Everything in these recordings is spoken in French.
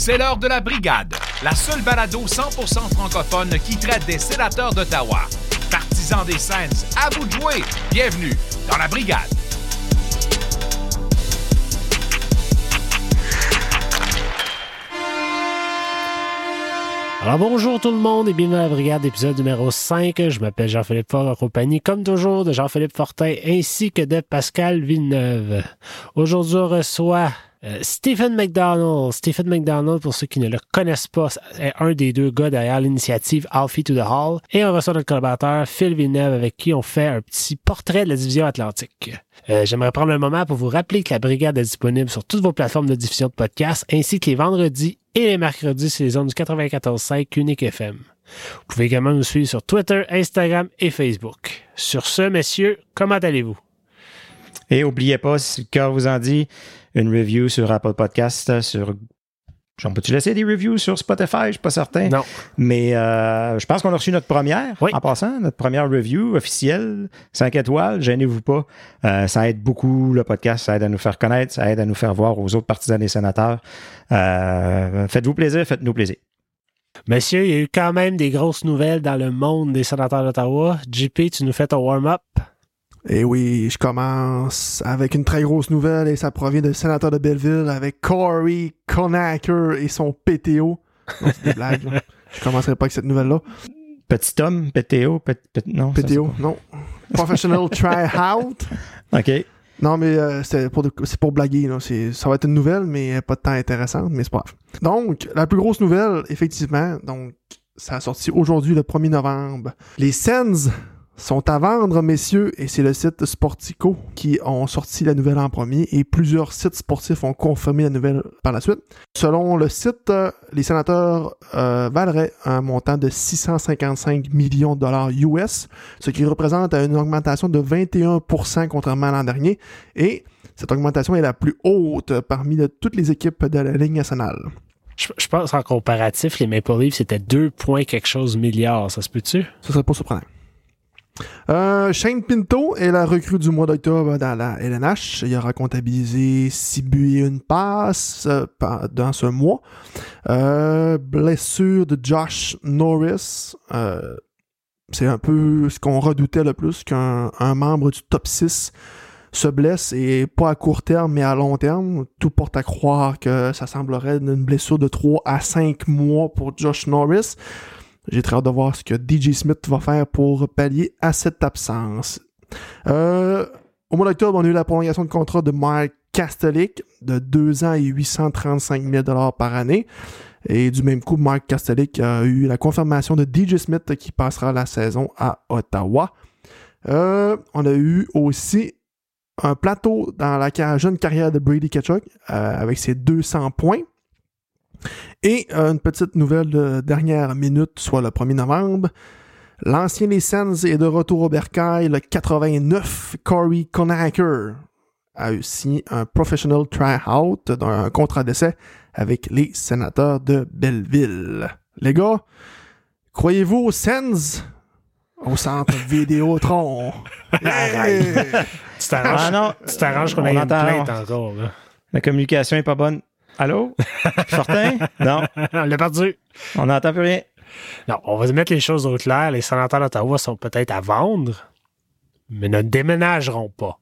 C'est l'heure de la brigade, la seule balado 100% francophone qui traite des sénateurs d'Ottawa. Partisans des Sens, à vous de jouer. Bienvenue dans la brigade. Alors bonjour tout le monde et bienvenue à la brigade épisode numéro 5. Je m'appelle Jean-Philippe Fort en compagnie comme toujours de Jean-Philippe Fortin ainsi que de Pascal Villeneuve. Aujourd'hui on reçoit euh, Stephen McDonald. Stephen McDonald, pour ceux qui ne le connaissent pas, est un des deux gars derrière l'initiative Alfie to the Hall. Et on reçoit notre collaborateur Phil Villeneuve avec qui on fait un petit portrait de la division atlantique. Euh, J'aimerais prendre un moment pour vous rappeler que la brigade est disponible sur toutes vos plateformes de diffusion de podcasts ainsi que les vendredis et les mercredis sur les zones du 94.5 Unique FM. Vous pouvez également nous suivre sur Twitter, Instagram et Facebook. Sur ce, messieurs, comment allez-vous? Et oubliez pas, si le cœur vous en dit, une review sur Apple Podcast, sur. J'en peux-tu laisser des reviews sur Spotify? Je suis pas certain. Non. Mais euh, je pense qu'on a reçu notre première, Oui. en passant, notre première review officielle, 5 étoiles, gênez-vous pas. Euh, ça aide beaucoup le podcast, ça aide à nous faire connaître, ça aide à nous faire voir aux autres partisans des sénateurs. Euh, faites-vous plaisir, faites-nous plaisir. Messieurs, il y a eu quand même des grosses nouvelles dans le monde des sénateurs d'Ottawa. JP, tu nous fais ton warm-up? Et oui, je commence avec une très grosse nouvelle et ça provient du sénateur de Belleville avec Corey Conacher et son PTO. Non, c'est des blagues. là. Je commencerai pas avec cette nouvelle-là. Petit homme, PTO, pet- pet- non. PTO, non. Professional Try-Out. OK. Non, mais euh, c'est pour, pour blaguer. Là. Ça va être une nouvelle, mais pas de temps intéressante, mais c'est pas grave. Donc, la plus grosse nouvelle, effectivement, donc ça a sorti aujourd'hui, le 1er novembre. Les Sens sont à vendre, messieurs, et c'est le site Sportico qui ont sorti la nouvelle en premier, et plusieurs sites sportifs ont confirmé la nouvelle par la suite. Selon le site, euh, les sénateurs euh, valeraient un montant de 655 millions de dollars US, ce qui représente une augmentation de 21% contrairement à l'an dernier, et cette augmentation est la plus haute parmi de toutes les équipes de la Ligue nationale. Je, je pense en comparatif, les Maple Leafs, c'était 2 points quelque chose milliards. Ça se peut-tu? Ce serait pas surprenant. Euh, Shane Pinto est la recrue du mois d'octobre dans la LNH. Il aura comptabilisé 6 buts et une passe euh, dans ce mois. Euh, blessure de Josh Norris. C'est un peu ce qu'on redoutait le plus qu'un un membre du top 6 se blesse et pas à court terme mais à long terme. Tout porte à croire que ça semblerait une blessure de 3 à 5 mois pour Josh Norris. J'ai très hâte de voir ce que DJ Smith va faire pour pallier à cette absence. Euh, au mois d'octobre, on a eu la prolongation de contrat de Mike Kastelik de 2 ans et 835 000 par année. Et du même coup, Mike Kastelik a eu la confirmation de DJ Smith qui passera la saison à Ottawa. Euh, on a eu aussi un plateau dans la jeune carrière de Brady Ketchuk euh, avec ses 200 points. Et euh, une petite nouvelle de dernière minute, soit le 1er novembre. L'ancien des Sens est de retour au bercail, le 89 Corey Conacher a eu signé un professional try-out, un contrat d'essai avec les sénateurs de Belleville. Les gars, croyez-vous aux Sens? Au centre Vidéotron. Hey! Tu t'arranges, Ah non, tu t'arranges qu'on on ait une entend- plainte encore. Là. La communication est pas bonne. Allô? Fortin? Non, on l'a perdu. on n'entend plus rien. Non, on va mettre les choses au clair. Les sénateurs d'Ottawa sont peut-être à vendre, mais ne déménageront pas.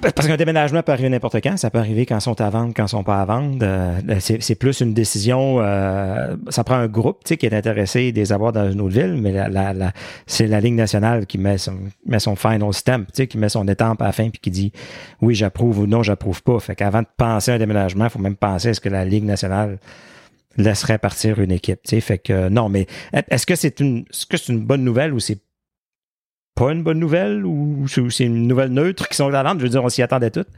Parce qu'un déménagement peut arriver n'importe quand. Ça peut arriver quand ils sont à vendre, quand ils sont pas à vendre. Euh, c'est, c'est plus une décision. euh, ça prend un groupe tu sais, qui est intéressé de les avoir dans une autre ville, mais la, c'est la Ligue nationale qui met son, met son final stamp, tu sais, qui met son étampe à la fin puis qui dit oui, j'approuve ou non, j'approuve pas. Fait qu'avant de penser à un déménagement, il faut même penser à ce que la Ligue nationale laisserait partir une équipe. tu sais. Fait que euh, non, mais est-ce que c'est une est-ce que c'est une bonne nouvelle ou c'est pas une bonne nouvelle ou c'est une nouvelle neutre qui sont à vendre? Je veux dire, on s'y attendait toutes.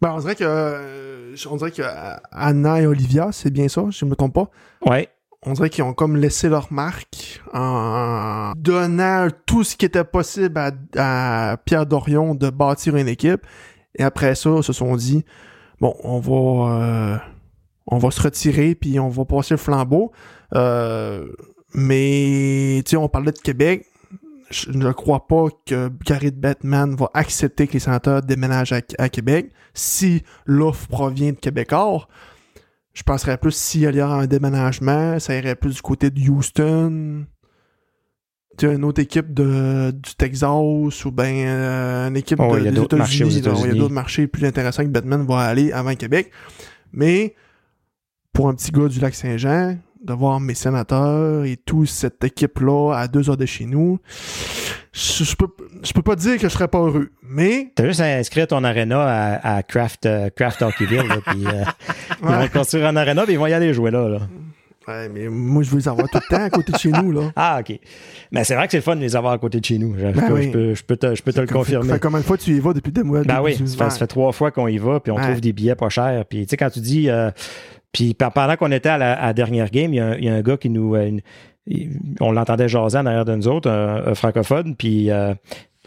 Ben, on dirait que euh, on dirait que euh, Anna et Olivia, c'est bien ça, je me trompe pas? Ouais. On dirait qu'ils ont comme laissé leur marque en donnant tout ce qui était possible à, à Pierre Dorion de bâtir une équipe. Et après ça, ils se sont dit bon, on va euh, on va se retirer puis on va passer le flambeau. Euh, mais tu sais, on parlait de Québec. Je ne crois pas que Gary Batman va accepter que les sénateurs déménagent à, à Québec si l'offre provient de Québécois. Je penserais plus s'il y a un déménagement, ça irait plus du côté de Houston. Tu une autre équipe de, du Texas ou bien euh, une équipe Oh, de, il y a des États-Unis. Il y a d'autres marchés plus intéressants que Batman va aller avant Québec. Mais pour un petit gars du lac Saint-Jean, de voir mes sénateurs et toute cette équipe-là à deux heures de chez nous, je, je peux, je peux pas dire que je serais pas heureux. Mais T'as juste à inscrire ton arena à, à Craft, euh, Craft Hockeyville, là, puis euh, ils vont construire un arena, puis ils vont y aller jouer là. là. Ouais, mais moi, je veux les avoir tout le temps à côté de chez nous, là. Ah, OK. Mais c'est vrai que c'est le fun de les avoir à côté de chez nous. Je, je Ben peux, oui. je peux, je peux te, je peux te le confirmer. Fait combien de fois tu y vas depuis des mois? Ben oui, ça fait, ça fait trois fois qu'on y va, puis on Ouais. trouve des billets pas chers. Puis tu sais, quand tu dis... euh, puis pe- pendant qu'on était à la, dernière game, il y, a un- gars qui nous... euh, on l'entendait jaser en arrière de nous autres, un, francophone, puis... euh,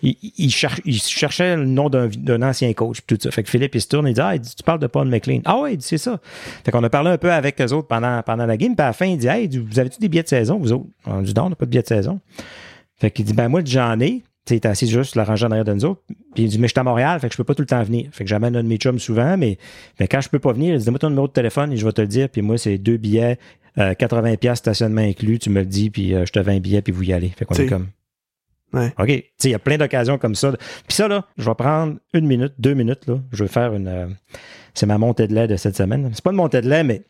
il, il cher- il cherchait le nom d'un ancien coach, tout ça. Fait que Philippe, il se tourne, dit Ah, dit, tu parles de Paul McLean. Ah ouais, il dit c'est ça. Fait qu'on a parlé un peu avec eux autres pendant, la game, puis à la fin, il dit Hey, vous avez-tu des billets de saison, vous autres? On dit Non, on n'a pas de billets de saison. Fait qu'il dit Ben moi, j'en ai. Tu assis juste la rangée en arrière de nous autres. Puis il dit, mais je suis à Montréal, fait que je peux pas tout le temps venir. Fait que j'amène un de mes chums souvent, mais, mais quand je peux pas venir, il dit, donne-moi ton numéro de téléphone et je vais te le dire. Puis moi, c'est deux billets, euh, 80 pièces stationnement inclus. Tu me le dis, puis euh, je te vends un billet, puis vous y allez. Fait qu'on est comme. Ouais. OK. Tu sais, il y a plein d'occasions comme ça. Puis ça, là, je vais prendre une minute, deux minutes, là. Je vais faire une. euh, c'est ma montée de lait de cette semaine. C'est pas une montée de lait, mais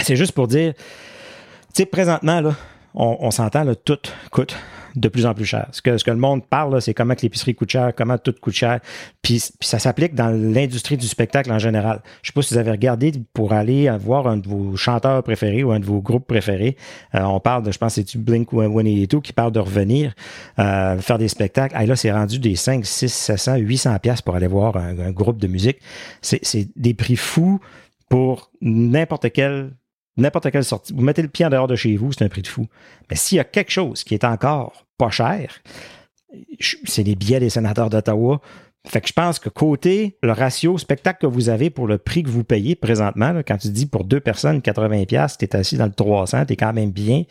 c'est juste pour dire. Tu sais, présentement, là, on, on s'entend, là, tout coûte de plus en plus cher. Ce que, ce que le monde parle, c'est comment que l'épicerie coûte cher, comment tout coûte cher. Puis, puis ça s'applique dans l'industrie du spectacle en général. Je sais pas si vous avez regardé pour aller voir un de vos chanteurs préférés ou un de vos groupes préférés. Euh, on parle de, je pense, c'est Blink ou et tout qui parle de revenir euh, faire des spectacles. Et là, c'est rendu des 5, 6, 700, 800 pièces pour aller voir un, un groupe de musique. C'est des prix fous pour n'importe quel n'importe quelle sortie. Vous mettez le pied en dehors de chez vous, c'est un prix de fou. Mais s'il y a quelque chose qui est encore pas cher, c'est les billets des sénateurs d'Ottawa. Fait que je pense que côté le ratio spectacle que vous avez pour le prix que vous payez présentement, quand tu dis pour deux personnes 80 pièces, t'es assis dans le 300, t'es quand même bien.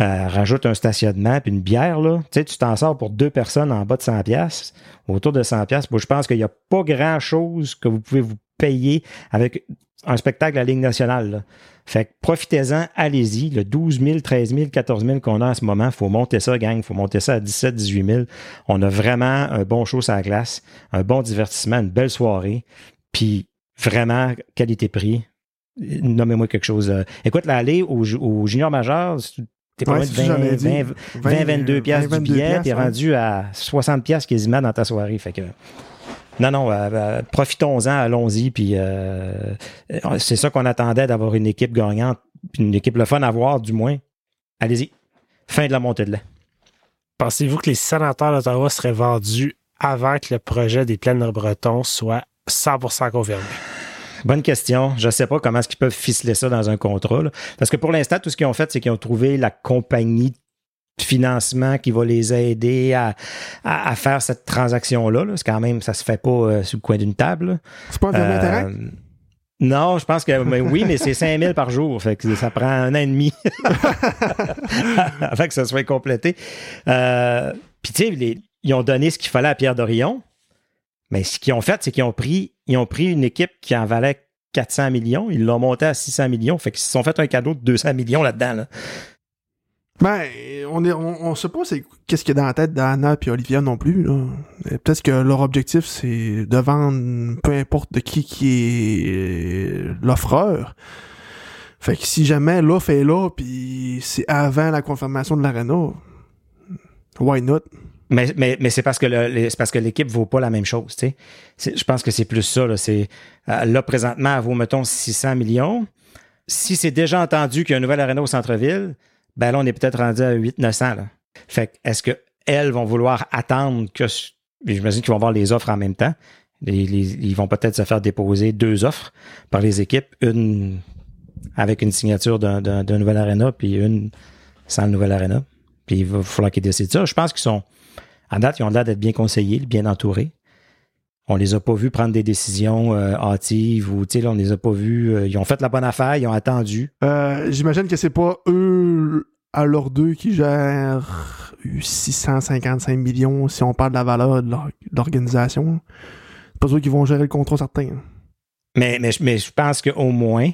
Euh, rajoute un stationnement puis une bière là, tu sais tu t'en sors pour deux personnes en bas de 100 pièces, autour de 100 pièces. Moi je pense qu'il n'y a pas grand chose que vous pouvez vous payer avec un spectacle à la Ligue nationale. Fait que profitez-en, allez-y. Le 12 000, 13 000, 14 000 qu'on a en ce moment, faut monter ça, gang. faut monter ça à 17 18 000. On a vraiment un bon show sur la glace, un bon divertissement, une belle soirée. Puis vraiment, qualité-prix. Nommez-moi quelque chose. euh. Écoute, au, ju- au junior majeur, t'es pas Ouais, loin de c'est ça, 20, j'avais dit. 20, 20, 22 piastres du 22 billet, t'es ouais. rendu à 60 piastres quasiment dans ta soirée. Fait que non, non, euh, euh, profitons-en, allons-y, puis euh, c'est ça qu'on attendait d'avoir une équipe gagnante, puis une équipe le fun à voir, du moins. Allez-y. Fin de la montée de lait. Pensez-vous que les sénateurs d'Ottawa seraient vendus avant que le projet des plaines bretons soit 100% confirmé? Bonne question. Je ne sais pas comment est-ce qu'ils peuvent ficeler ça dans un contrat. là. Parce que pour l'instant, tout ce qu'ils ont fait, c'est qu'ils ont trouvé la compagnie financement qui va les aider à, à- à faire cette transaction-là. là. C'est quand même, ça se fait pas euh, sur le coin d'une table. C'est pas un Euh, intérêt? Non, je pense que mais oui, mais c'est 5 000 par jour. Fait que ça prend un an et demi avant que ça soit complété. Euh, Puis tu sais, ils ont donné ce qu'il fallait à Pierre Dorion. Mais ce qu'ils ont fait, c'est qu'ils ont pris, ils ont pris une équipe qui en valait 400 millions, ils l'ont monté à 600 millions. Fait qu'ils se sont fait un cadeau de 200 millions là-dedans. là. Ben, on est, on, sait pas qu'est-ce qu'il y a dans la tête d'Anna et Olivia non plus. Peut-être que leur objectif c'est de vendre peu importe de qui qui est euh, l'offreur. Fait que si jamais l'offre est là puis c'est avant la confirmation de l'arena, why not? Mais, mais, mais c'est parce que le- c'est parce que l'équipe vaut pas la même chose, tu sais. Je pense que c'est plus ça. Là, C'est, euh, là, présentement, elle vaut, mettons, 600 millions. Si c'est déjà entendu qu'il y a un nouvel arena au centre-ville, ben là, on est peut-être rendu à 800-900. Là. Fait que, est-ce qu'elles vont vouloir attendre que... J'imagine qu'ils vont voir les offres en même temps. Ils vont peut-être se faire déposer deux offres par les équipes. Une avec une signature d'un, nouvel arena, puis une sans le nouvel arena. Puis il va falloir qu'ils décident ça. Je pense qu'ils sont... À date, ils ont l'air d'être bien conseillés, bien entourés. On les a pas vus prendre des décisions euh, hâtives ou, tu sais, là, on les a pas vus. euh, ils ont fait la bonne affaire, ils ont attendu. Euh, J'imagine que c'est pas eux à leurs deux qui gèrent 655 millions si on parle de la valeur de l'or- de l'organisation. C'est pas eux qui vont gérer le contrat certain. Mais, mais, je- mais je pense qu'au moins,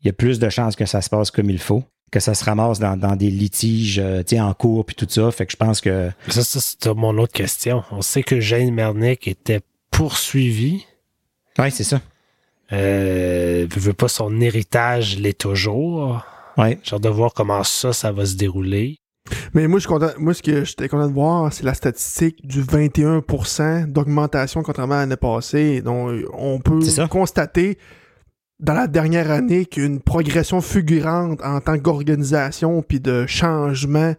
il y a plus de chances que ça se passe comme il faut, que ça se ramasse dans, des litiges euh, en cours puis tout ça. Fait que je pense que. Ça, c'est mon autre question. On sait que Jane Mernick était poursuivi. Oui, c'est ça. Euh, veut pas son héritage l'est toujours. Ouais. Hâte de voir comment ça, ça va se dérouler. Mais moi, je suis content, moi, ce que j'étais content de voir, c'est la statistique du 21% d'augmentation contrairement à l'année passée. Donc, on peut constater dans la dernière année qu'une progression fulgurante en tant qu'organisation puis de changement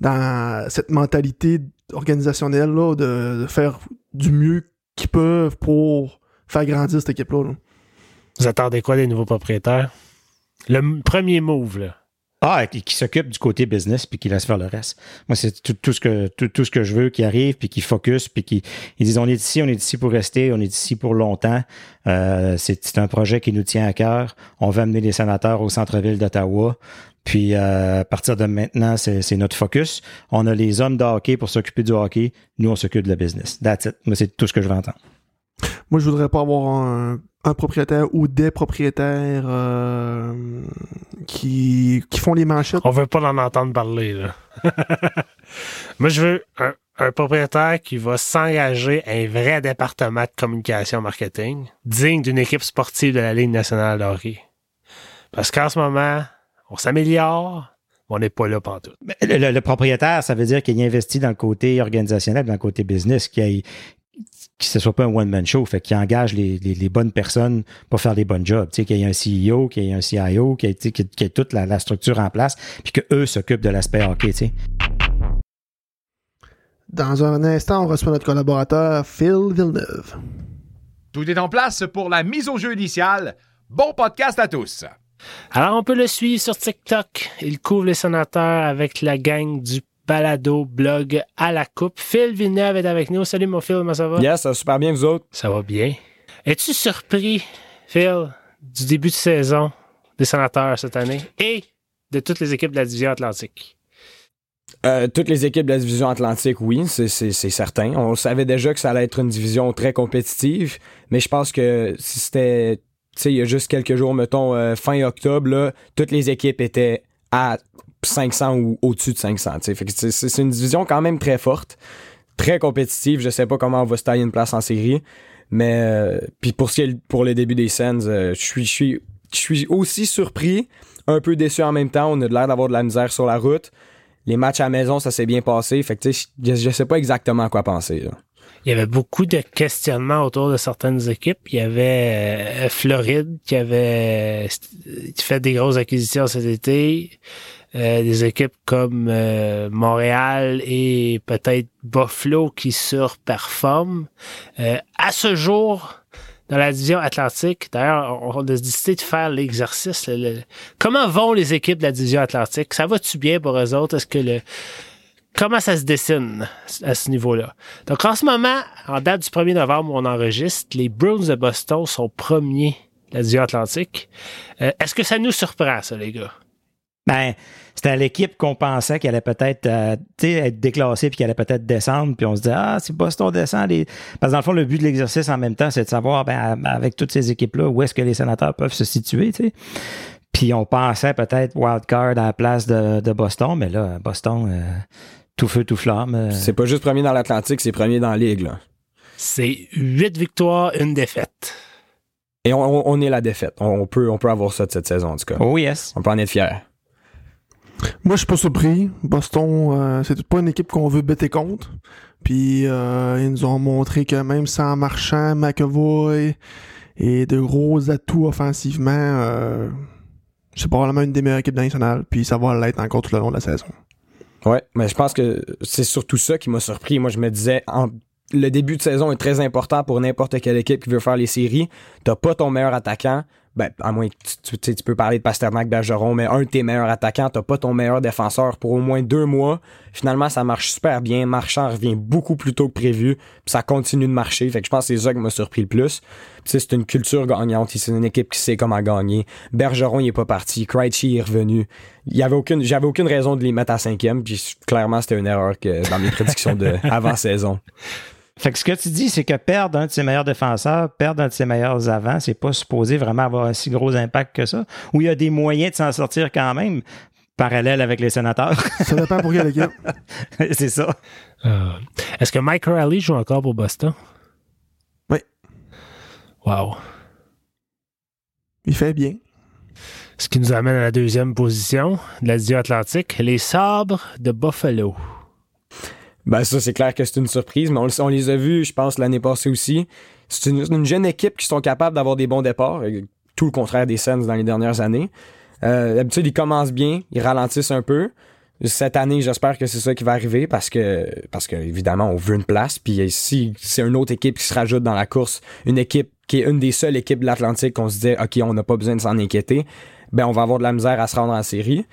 dans cette mentalité organisationnelle là, de, faire du mieux qu'ils peuvent pour faire grandir cette équipe-là. Vous attendez quoi des nouveaux propriétaires? Le premier move, là. Ah, qui, s'occupe du côté business puis qui laisse faire le reste. Moi, c'est tout, ce que tout, ce que je veux qui arrive puis qui focus puis qui ils disent on est ici, on est ici pour rester, on est ici pour longtemps. Euh, c'est un projet qui nous tient à cœur. On veut amener les sénateurs au centre-ville d'Ottawa. Puis euh, à partir de maintenant, c'est notre focus. On a les hommes de hockey pour s'occuper du hockey. Nous, on s'occupe de la business. That's it. Moi, c'est tout ce que je veux entendre. Moi, je voudrais pas avoir un, propriétaire ou des propriétaires euh, qui, font les manchettes. On veut pas en entendre parler. Là. Moi, je veux un, propriétaire qui va s'engager à un vrai département de communication marketing digne d'une équipe sportive de la Ligue nationale de hockey. Parce qu'en ce moment, on s'améliore, on n'est pas là partout. Le, le, propriétaire, ça veut dire qu'il investit dans le côté organisationnel, dans le côté business, qu'il que ce soit pas un one-man show, fait qu'il engage les, bonnes personnes pour faire les bonnes jobs. Tu sais, qu'il y ait un CEO, qu'il y ait un CIO, qu'il y ait, toute la, structure en place, puis qu'eux s'occupent de l'aspect hockey, tu sais. Dans un instant, on reçoit notre collaborateur Phil Villeneuve. Tout est en place pour la mise au jeu initiale. Bon podcast à tous. Alors, on peut le suivre sur TikTok. Il couvre les sénateurs avec la gang du balado, blog à la coupe. Phil Villeneuve est avec nous. Salut mon Phil, comment ça va? Yes, ça va super bien, vous autres? Ça va bien. Es-tu surpris, Phil, du début de saison des sénateurs cette année et de toutes les équipes de la division Atlantique? Euh, toutes les équipes de la division Atlantique, oui, c'est certain. On savait déjà que ça allait être une division très compétitive, mais je pense que si c'était, sais, il y a juste quelques jours, mettons, euh, fin octobre, toutes les équipes étaient à 500 ou au-dessus de 500. C'est une division quand même très forte, très compétitive. Je sais pas comment on va se tailler une place en série. Mais euh, puis pour ce qui est pour le début des scènes, euh, je suis je suis aussi surpris, un peu déçu en même temps. On a l'air d'avoir de la misère sur la route. Les matchs à maison, ça s'est bien passé. Fait que je, je sais pas exactement quoi penser. Il y avait beaucoup de questionnements autour de certaines équipes. Il y avait euh, Floride qui avait fait des grosses acquisitions cet été. Euh, des équipes comme euh, Montréal et peut-être Buffalo qui surperforment. Euh, à ce jour, dans la division Atlantique, d'ailleurs, on a décidé de faire l'exercice. comment vont les équipes de la division Atlantique? Ça va-tu bien pour eux autres? Est-ce que le comment ça se dessine à ce niveau-là. Donc, en ce moment, en date du 1er novembre où on enregistre, les Bruins de Boston sont premiers la division Atlantique. Est-ce que ça nous surprend, ça, les gars? Ben, c'était l'équipe qu'on pensait qu'elle allait peut-être euh, être déclassée puis qu'elle allait peut-être descendre. Puis on se dit Ah, si Boston descend, parce que dans le fond, le but de l'exercice en même temps, c'est de savoir, ben, avec toutes ces équipes-là, où est-ce que les sénateurs peuvent se situer, tu sais. Puis on pensait peut-être wildcard à la place de, Boston, mais là, Boston, euh, tout feu, tout flamme. Euh. C'est pas juste premier dans l'Atlantique, c'est premier dans la Ligue, là. C'est huit victoires, une défaite. Et on, est la défaite. On, peut, on peut avoir ça de cette saison, en tout cas. Oh yes. On peut en être fier. Moi, je suis pas surpris. Boston, euh, c'est pas une équipe qu'on veut bêter contre. Puis euh, ils nous ont montré que même sans Marchand, McAvoy et de gros atouts offensivement, euh, c'est probablement une des meilleures équipes nationales. Puis ça va l'être encore tout le long de la saison. Ouais, mais je pense que c'est surtout ça qui m'a surpris. Moi, je me disais, le début de saison est très important pour n'importe quelle équipe qui veut faire les séries. T'as pas ton meilleur attaquant ben, à moins que tu, tu, peux parler de Pasternak, Bergeron, mais un de tes meilleurs attaquants, t'as pas ton meilleur défenseur pour au moins deux mois. Finalement, ça marche super bien. Marchand revient beaucoup plus tôt que prévu, puis ça continue de marcher. Fait que je pense que c'est ça qui m'a surpris le plus. c'est une culture gagnante. C'est une équipe qui sait comment gagner. Bergeron, il est pas parti. Krejci est revenu. Il y avait aucune, j'avais aucune raison de les mettre à cinquième, puis clairement, c'était une erreur que dans mes prédictions de avant saison. Fait que ce que tu dis, c'est que perdre un de ses meilleurs défenseurs, perdre un de ses meilleurs avants, c'est pas supposé vraiment avoir un si gros impact que ça. Ou il y a des moyens de s'en sortir quand même, parallèle avec les sénateurs. Ça dépend pour quelle équipe. c'est ça. Euh, Est-ce que Mike Riley joue encore pour Boston? Oui. Wow. Il fait bien. Ce qui nous amène à la deuxième position de la division Atlantique, les sabres de Buffalo. Ben ça, c'est clair que c'est une surprise, mais on, les a vus, je pense, l'année passée aussi. C'est une, une, jeune équipe qui sont capables d'avoir des bons départs, tout le contraire des Sens dans les dernières années. Euh, D'habitude, ils commencent bien, ils ralentissent un peu. Cette année, j'espère que c'est ça qui va arriver parce que, parce que évidemment, on veut une place. Puis si c'est une autre équipe qui se rajoute dans la course, une équipe qui est une des seules équipes de l'Atlantique qu'on se disait, OK, on n'a pas besoin de s'en inquiéter, ben on va avoir de la misère à se rendre en série.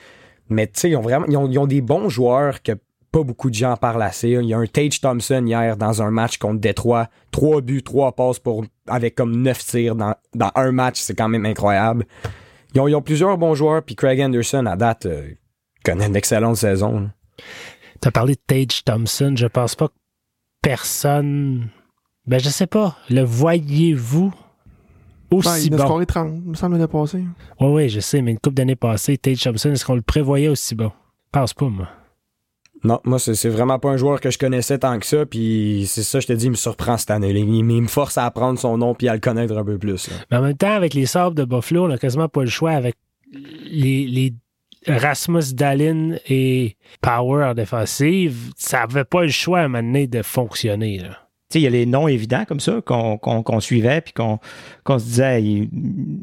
Mais tu sais, ils ont vraiment, ils ont des bons joueurs que pas beaucoup de gens parlent assez. Il y a un Tage Thompson hier dans un match contre Détroit. Trois buts, trois passes pour, avec comme neuf tirs dans, dans un match. C'est quand même incroyable. Ils ont, ils ont, plusieurs bons joueurs. Puis Craig Anderson, à date, euh, connaît une excellente saison. Tu as parlé de Tage Thompson. Je pense pas que personne. Ben, je sais pas. Le voyez-vous aussi ben, il bon? scoré 30, il me semble, l'année passée. Oui, oui, je sais, mais une couple d'années passées, Tage Thompson, est-ce qu'on le prévoyait aussi bon? Je pense pas, moi. Non, moi, c'est vraiment pas un joueur que je connaissais tant que ça. Puis c'est ça, je te dis, il me surprend cette année. Il, il, me force à apprendre son nom puis à le connaître un peu plus. Là. Mais en même temps, avec les sabres de Buffalo, on n'a quasiment pas le choix avec les, les Rasmus Dallin et Power en défensive. Ça n'avait pas le choix à un moment donné de fonctionner. Là. Il y a les noms évidents comme ça qu'on qu qu suivait puis qu'on qu se disait il,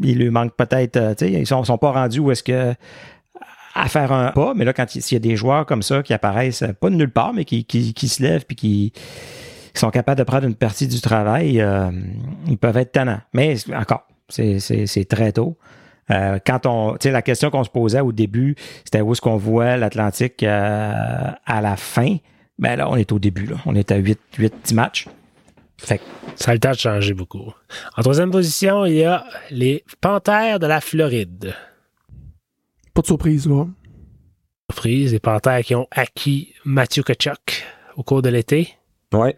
il lui manque peut-être. Euh, ils sont, sont pas rendus où est-ce que à faire un pas, mais là, quand il y a des joueurs comme ça qui apparaissent, pas de nulle part, mais qui, qui, qui se lèvent puis qui, qui, sont capables de prendre une partie du travail, euh, ils peuvent être tannants. Mais encore, c'est très tôt. Euh, quand on, tu sais, la question qu'on se posait au début, c'était où est-ce qu'on voit l'Atlantique euh, à la fin? Ben là, on est au début, là. On est à 8, 8 10 matchs. Fait que, ça a le temps de changer beaucoup. En troisième position, il y a les Panthères de la Floride. Pas de surprise, là. Surprise, les Panthères qui ont acquis Matthew Kachuk au cours de l'été. Ouais.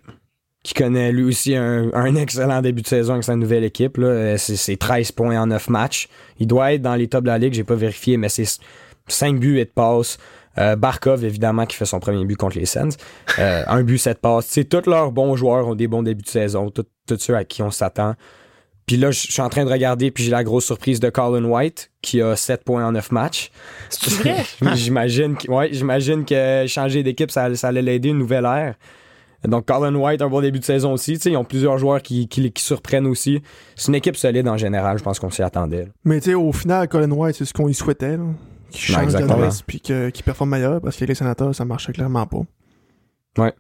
Qui connaît lui aussi un, excellent début de saison avec sa nouvelle équipe. C'est 13 points en 9 matchs. Il doit être dans les tops de la ligue, j'ai pas vérifié, mais c'est 5 buts et de passes. Euh, Barkov, évidemment, qui fait son premier but contre les Sens. Euh, un but, 7 passes. C'est tous leurs bons joueurs ont des bons débuts de saison. Tous ceux à qui on s'attend. Puis là, je suis en train de regarder, puis j'ai la grosse surprise de Colin White, qui a 7 points en 9 matchs. C'est vrai? j'imagine que, ouais, j'imagine que changer d'équipe, ça, ça allait l'aider une nouvelle ère. Donc, Colin White, un bon début de saison aussi. Tu sais, ils ont plusieurs joueurs qui, qui, qui surprennent aussi. C'est une équipe solide en général, je pense qu'on s'y attendait. Là. Mais tu sais, au final, Colin White, c'est ce qu'on y souhaitait. Là. Qu'il change d'adresse puis qu'il performe meilleur, parce que les sénateurs, ça marchait clairement pas. Ouais.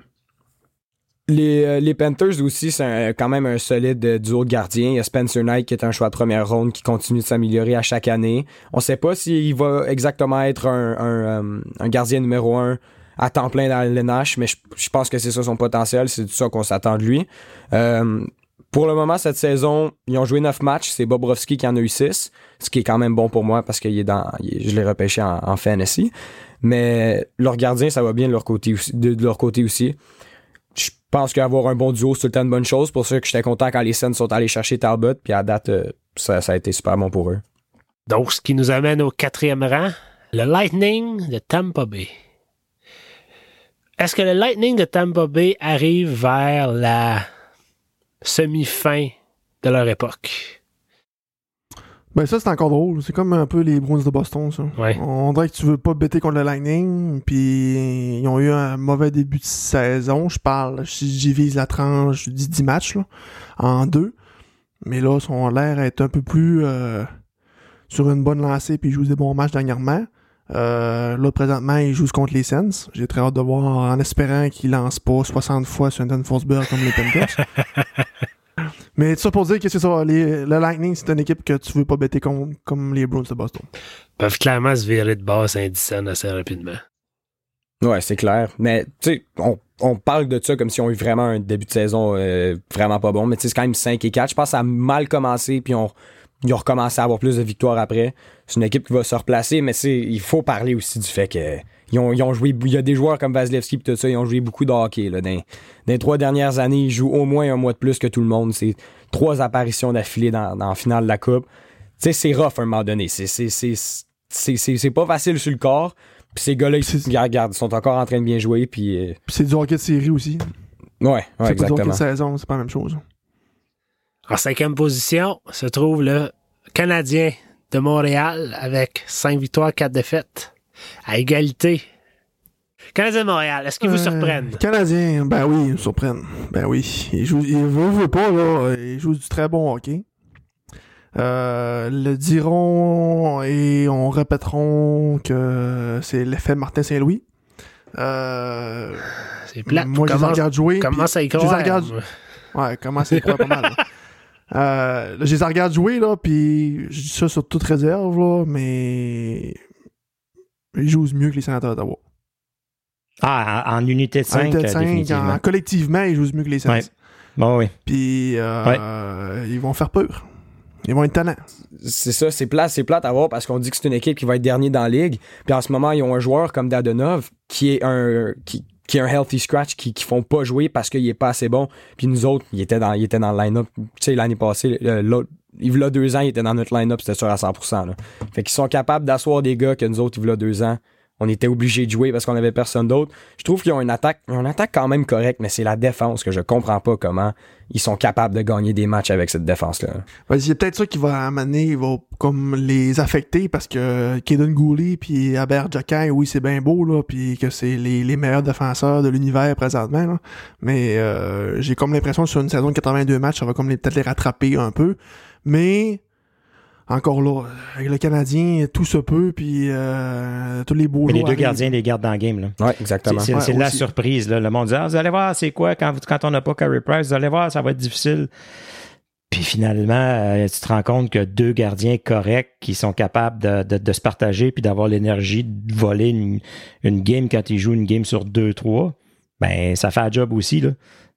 Les, euh, les, Panthers aussi, c'est quand même un solide euh, duo de gardiens. Il y a Spencer Knight qui est un choix de première ronde qui continue de s'améliorer à chaque année. On ne sait pas s'il va exactement être un, un, gardien numéro un à temps plein dans l'NH, mais je, pense que c'est ça son potentiel. C'est tout ça qu'on s'attend de lui. Euh, pour le moment, cette saison, ils ont joué 9 matchs. C'est Bobrovski qui en a eu 6, ce qui est quand même bon pour moi parce il, je l'ai repêché en, en fantasy. Mais leur gardien, ça va bien de. De, de leur côté aussi. Pense qu'avoir un bon duo, c'est tout le temps une bonne chose. Pour ça que j'étais content quand les Suns sont allés chercher Talbot. Puis à date, ça, ça a été super bon pour eux. Donc, ce qui nous amène au quatrième rang, le Lightning de Tampa Bay. Est-ce que le Lightning de Tampa Bay arrive vers la semi-fin de leur époque? Ben ça, c'est encore drôle. C'est comme un peu les Bruins de Boston, ça. Ouais. On dirait que tu veux pas bêter contre le Lightning, puis ils ont eu un mauvais début de saison. Je parle, si j'y vise la tranche, je dis 10 matchs, là, en deux. Mais là, ils ont l'air être un peu plus euh, sur une bonne lancée, puis ils jouent des bons matchs dernièrement. Euh, là, présentement, ils jouent contre les Sens. J'ai très hâte de voir, en espérant qu'ils lancent pas 60 fois sur un Forsberg comme les Panthers. Mais tout ça pour dire que c'est ça, les, le Lightning, c'est une équipe que tu veux pas bêter contre, comme les Bruins de Boston. Ils peuvent clairement se virer de base Indicen assez rapidement. Ouais, c'est clair. Mais, tu sais, on, on, parle de ça comme si on eu vraiment un début de saison euh, vraiment pas bon. Mais tu sais, c'est quand même 5 et 4. Je pense que ça a mal commencé, puis on, ils ont recommencé à avoir plus de victoires après. C'est une équipe qui va se replacer, mais il faut parler aussi du fait que ils ont, ils ont joué, il y a des joueurs comme Vasilevski et tout ça, ils ont joué beaucoup de hockey. Là. Dans, dans les trois dernières années, ils jouent au moins un mois de plus que tout le monde. C'est trois apparitions d'affilée dans, dans la finale de la Coupe. Tu sais, c'est rough à un moment donné. C'est, pas facile sur le corps. Puis ces gars-là, ils, regardent, sont encore en train de bien jouer. Puis, euh, c'est du hockey de série aussi. ouais, ouais, c'est du hockey exactement. de saison, c'est pas la même chose. En cinquième position se trouve le Canadien de Montréal avec 5 victoires, 4 défaites. À égalité. Canadien de Montréal, est-ce qu'ils vous Euh, surprennent? Canadiens, ben oui, ils me surprennent. Ben oui. Ils jouent, ils veulent, veulent pas, là. Ils jouent du très bon hockey. Euh, le diront et on répéteront que c'est l'effet Martin Saint-Louis. Euh, C'est plate. moi, je les regarde jouer. Commence à y croire. regarde- Ouais, comment c'est quoi pas mal. là. Euh, je les regarde jouer, là, puis je dis ça sur toute réserve, là, mais ils jouent mieux que les sénateurs d'Ottawa. Ah, en, en unité de En 5, unité de cinq, définitivement. en- collectivement, ils jouent mieux que les Saints. Ouais. Bon, oui. Puis euh, ils vont faire peur. Ils vont être talents. C'est ça, c'est plate, c'est plate à voir parce qu'on dit que c'est une équipe qui va être dernier dans la ligue. Puis en ce moment, ils ont un joueur comme Dadonov qui est un qui, qui est un healthy scratch qui, qui font pas jouer parce qu'il est pas assez bon. Puis nous autres, il était dans il était dans le line-up. Tu sais, l'année passée, euh, l'autre il y deux ans, il était dans notre line-up, c'était sûr à 100%. Là. Fait qu'ils sont capables d'asseoir des gars que nous autres, il y deux ans, on était obligés de jouer parce qu'on avait personne d'autre. Je trouve qu'ils ont une attaque, une attaque quand même correcte, mais c'est la défense que je comprends pas comment ils sont capables de gagner des matchs avec cette défense-là. Ben, c'est peut-être ça qui va amener, il va comme les affecter parce que Kaden Gooley puis Albert Jacquin, oui, c'est bien beau, là, puis que c'est les, meilleurs défenseurs de l'univers présentement, là. Mais euh, j'ai comme l'impression que sur une saison de 82 matchs, ça va comme peut-être les rattraper un peu. Mais encore là, avec le Canadien, tout se peut, puis euh, tous les beaux Mais les deux arrivent. gardiens les gardent dans le game. Là. Ouais, exactement. c'est- Ouais, la surprise. Là. Le monde dit ah, Vous allez voir, c'est quoi quand, quand on n'a pas Carey Price Vous allez voir, ça va être difficile. Puis finalement, euh, tu te rends compte que deux gardiens corrects qui sont capables de, de- de se partager puis d'avoir l'énergie de voler une, une game quand ils jouent une game sur deux, trois, ben ça fait un job aussi. Là.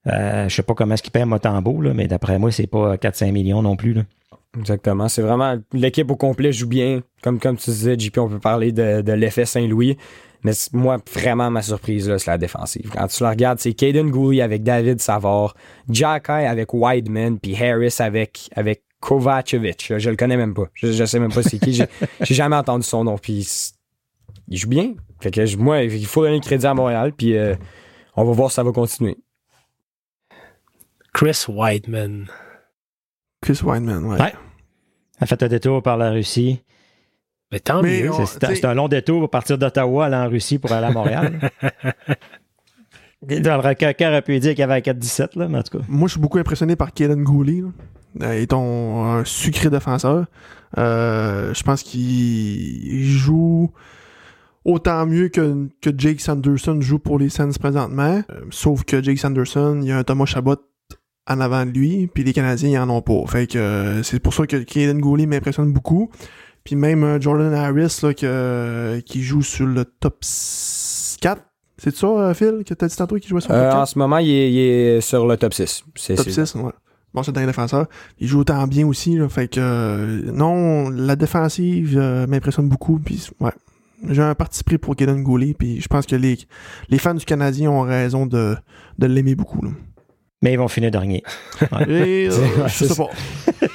Euh, je sais pas comment est-ce qu'ils paient Motambo, là, mais d'après moi, c'est pas 4-5 millions non plus. Là. Exactement. C'est vraiment l'équipe au complet joue bien. Comme, comme tu disais, JP, on peut parler de, de l'effet Saint-Louis. Mais moi, vraiment, ma surprise, là, c'est la défensive. Quand tu la regardes, c'est Caden Gooley avec David Savard, Jacky avec Wideman, puis Harris avec, avec Kovacevic. Je, le connais même pas. Je, je sais même pas c'est qui. J'ai j'ai jamais entendu son nom. Puis il joue bien. Fait que moi, il faut donner le crédit à Montréal. Puis euh, on va voir si ça va continuer. Chris Whiteman. Chris Wineman, ouais. Ouais. Elle a fait un détour par la Russie. Mais tant Mais mieux. on- C'est- C'est un, long détour pour partir d'Ottawa, aller en Russie pour aller à Montréal. Dans le record aurait pu dire qu'il y avait un 4-17, là, mais en tout cas. Moi, je suis beaucoup impressionné par Kaden Gooley. là. Euh, étant un sucré défenseur. Euh, je pense qu'il joue autant mieux que, que Jake Sanderson joue pour les Sens présentement. Euh, sauf que Jake Sanderson, il y a un Thomas Chabot en avant de lui, puis les Canadiens, ils en ont pas. Fait que euh, c'est pour ça que Kaden Gooley m'impressionne beaucoup. Puis même euh, Jordan Harris, là, que, qui joue sur le top s- 4. C'est ça, euh, Phil, que t'as dit tantôt qu'il jouait sur le top 4? en ce moment, il est, il est sur le top 6. C'est, Top c'est- 6, ouais. Bon, c'est dernier défenseur. Il joue autant bien aussi, là, fait que euh, non, la défensive euh, m'impressionne beaucoup. Puis ouais, j'ai un parti pris pour Kaden Gooley, puis je pense que les, les fans du Canadien ont raison de, de l'aimer beaucoup. Là. Mais ils vont finir dernier. Euh, je sais pas.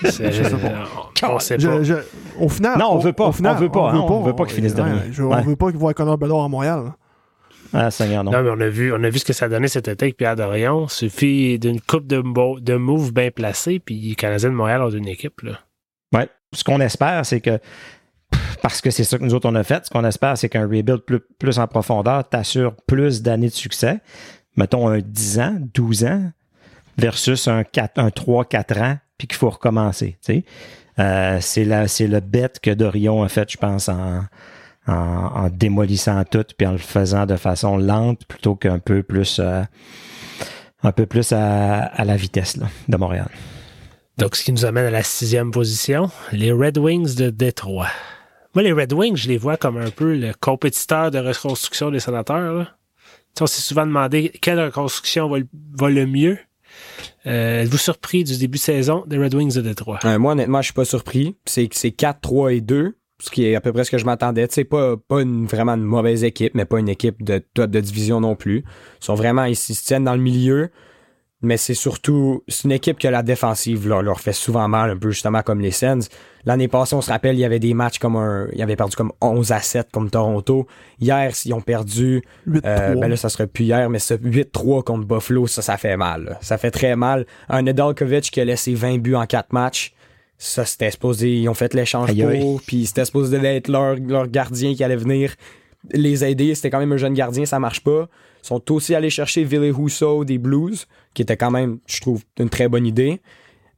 Je sais pas. On sait Je- pas. je- au final, Non, on veut pas. au final, On veut pas, hein, on veut pas qu'il finisse Ouais, dernier. je- Ouais. On veut pas qu'il voit Connor Bedard à Montréal. Ah, Seigneur, non. Non, mais on a vu, on a vu ce que ça donnait cet été avec Pierre Dorion. Suffit d'une coupe de, de moves bien placés, puis les Canadiens de Montréal ont une équipe. Là. Ouais. Ce qu'on espère, c'est que, parce que c'est ça que nous autres on a fait, ce qu'on espère, c'est qu'un rebuild plus, plus en profondeur t'assure plus d'années de succès. Mettons un 10 ans, 12 ans, versus un, 4, un 3-4 ans, puis qu'il faut recommencer. Euh, c'est, le bet que Dorion a fait, je pense, en, en, en démolissant tout, puis en le faisant de façon lente, plutôt qu'un peu plus, euh, un peu plus à, à la vitesse là, de Montréal. Donc, ce qui nous amène à la sixième position, les Red Wings de Détroit. Moi, les Red Wings, je les vois comme un peu le compétiteur de reconstruction des sénateurs. là. On s'est souvent demandé quelle reconstruction va va le mieux. Euh, Êtes-vous surpris du début de saison des Red Wings de Détroit? Euh, moi, honnêtement, je suis pas surpris. C'est, c'est 4, 3 et 2. ce qui est à peu près ce que je m'attendais. Sais, pas, pas une, vraiment une mauvaise équipe, mais pas une équipe de top de division non plus. Ils sont vraiment, ils se tiennent dans le milieu, mais c'est surtout, c'est une équipe que la défensive leur, leur fait souvent mal, un peu justement comme les Sens. L'année passée, on se rappelle, il y avait des matchs comme un, ils avaient perdu comme 11 à 7 comme Toronto. Hier, ils ont perdu, 8-3. euh, ben là, ça serait plus hier, mais ce 8-3 contre Buffalo, ça, ça fait mal. là. Ça fait très mal. Un Nedeljkovic qui a laissé 20 buts en 4 matchs, ça, c'était supposé, ils ont fait l'échange pour, puis c'était supposé être leur, leur gardien qui allait venir les aider. C'était quand même un jeune gardien, ça marche pas. Ils sont aussi allés chercher Ville Husso des Blues, qui était quand même, je trouve, une très bonne idée.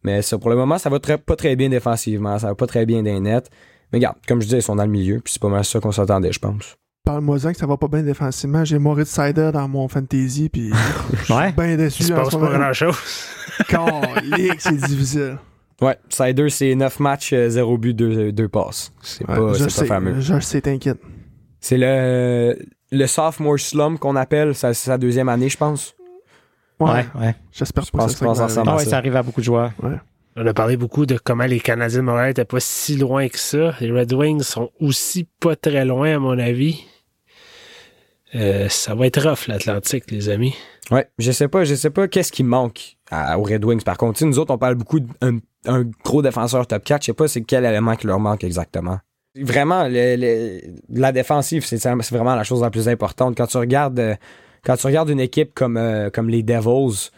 Mais ça, pour le moment, ça va très, pas très bien défensivement, ça va pas très bien dans les nets. Mais regarde, comme je disais, ils sont dans le milieu, puis c'est pas mal ça qu'on s'attendait, je pense. Parle-moi-en que ça va pas bien défensivement. J'ai Moritz Sider dans mon fantasy, puis je suis Ouais. bien déçu. Il se passe pas grand-chose. C'est difficile. Ouais, Sider, c'est 9 matchs, 0 but, 2, deux passes. C'est Ouais, pas, je pas fameux. je sais, t'inquiète. C'est le, le sophomore slump qu'on appelle, ça- c'est sa deuxième année, je pense. Ouais, Ouais, ouais. j'espère Je pas pense que ça arriver. Ah ouais, ça. ça arrive à beaucoup de joueurs. On a parlé beaucoup de comment les Canadiens de Montréal n'étaient pas si loin que ça. Les Red Wings sont aussi pas très loin, à mon avis. Euh, ça va être rough, l'Atlantique, les amis. Ouais, je sais pas, je sais pas qu'est-ce qui manque à- aux Red Wings. Par contre, nous autres, on parle beaucoup d'un un gros défenseur top 4. Je sais pas c'est quel élément qui leur manque exactement. Vraiment, la défensive, c'est c'est vraiment la chose la plus importante. Quand tu regardes, euh, quand tu regardes une équipe comme, euh, comme les Devils,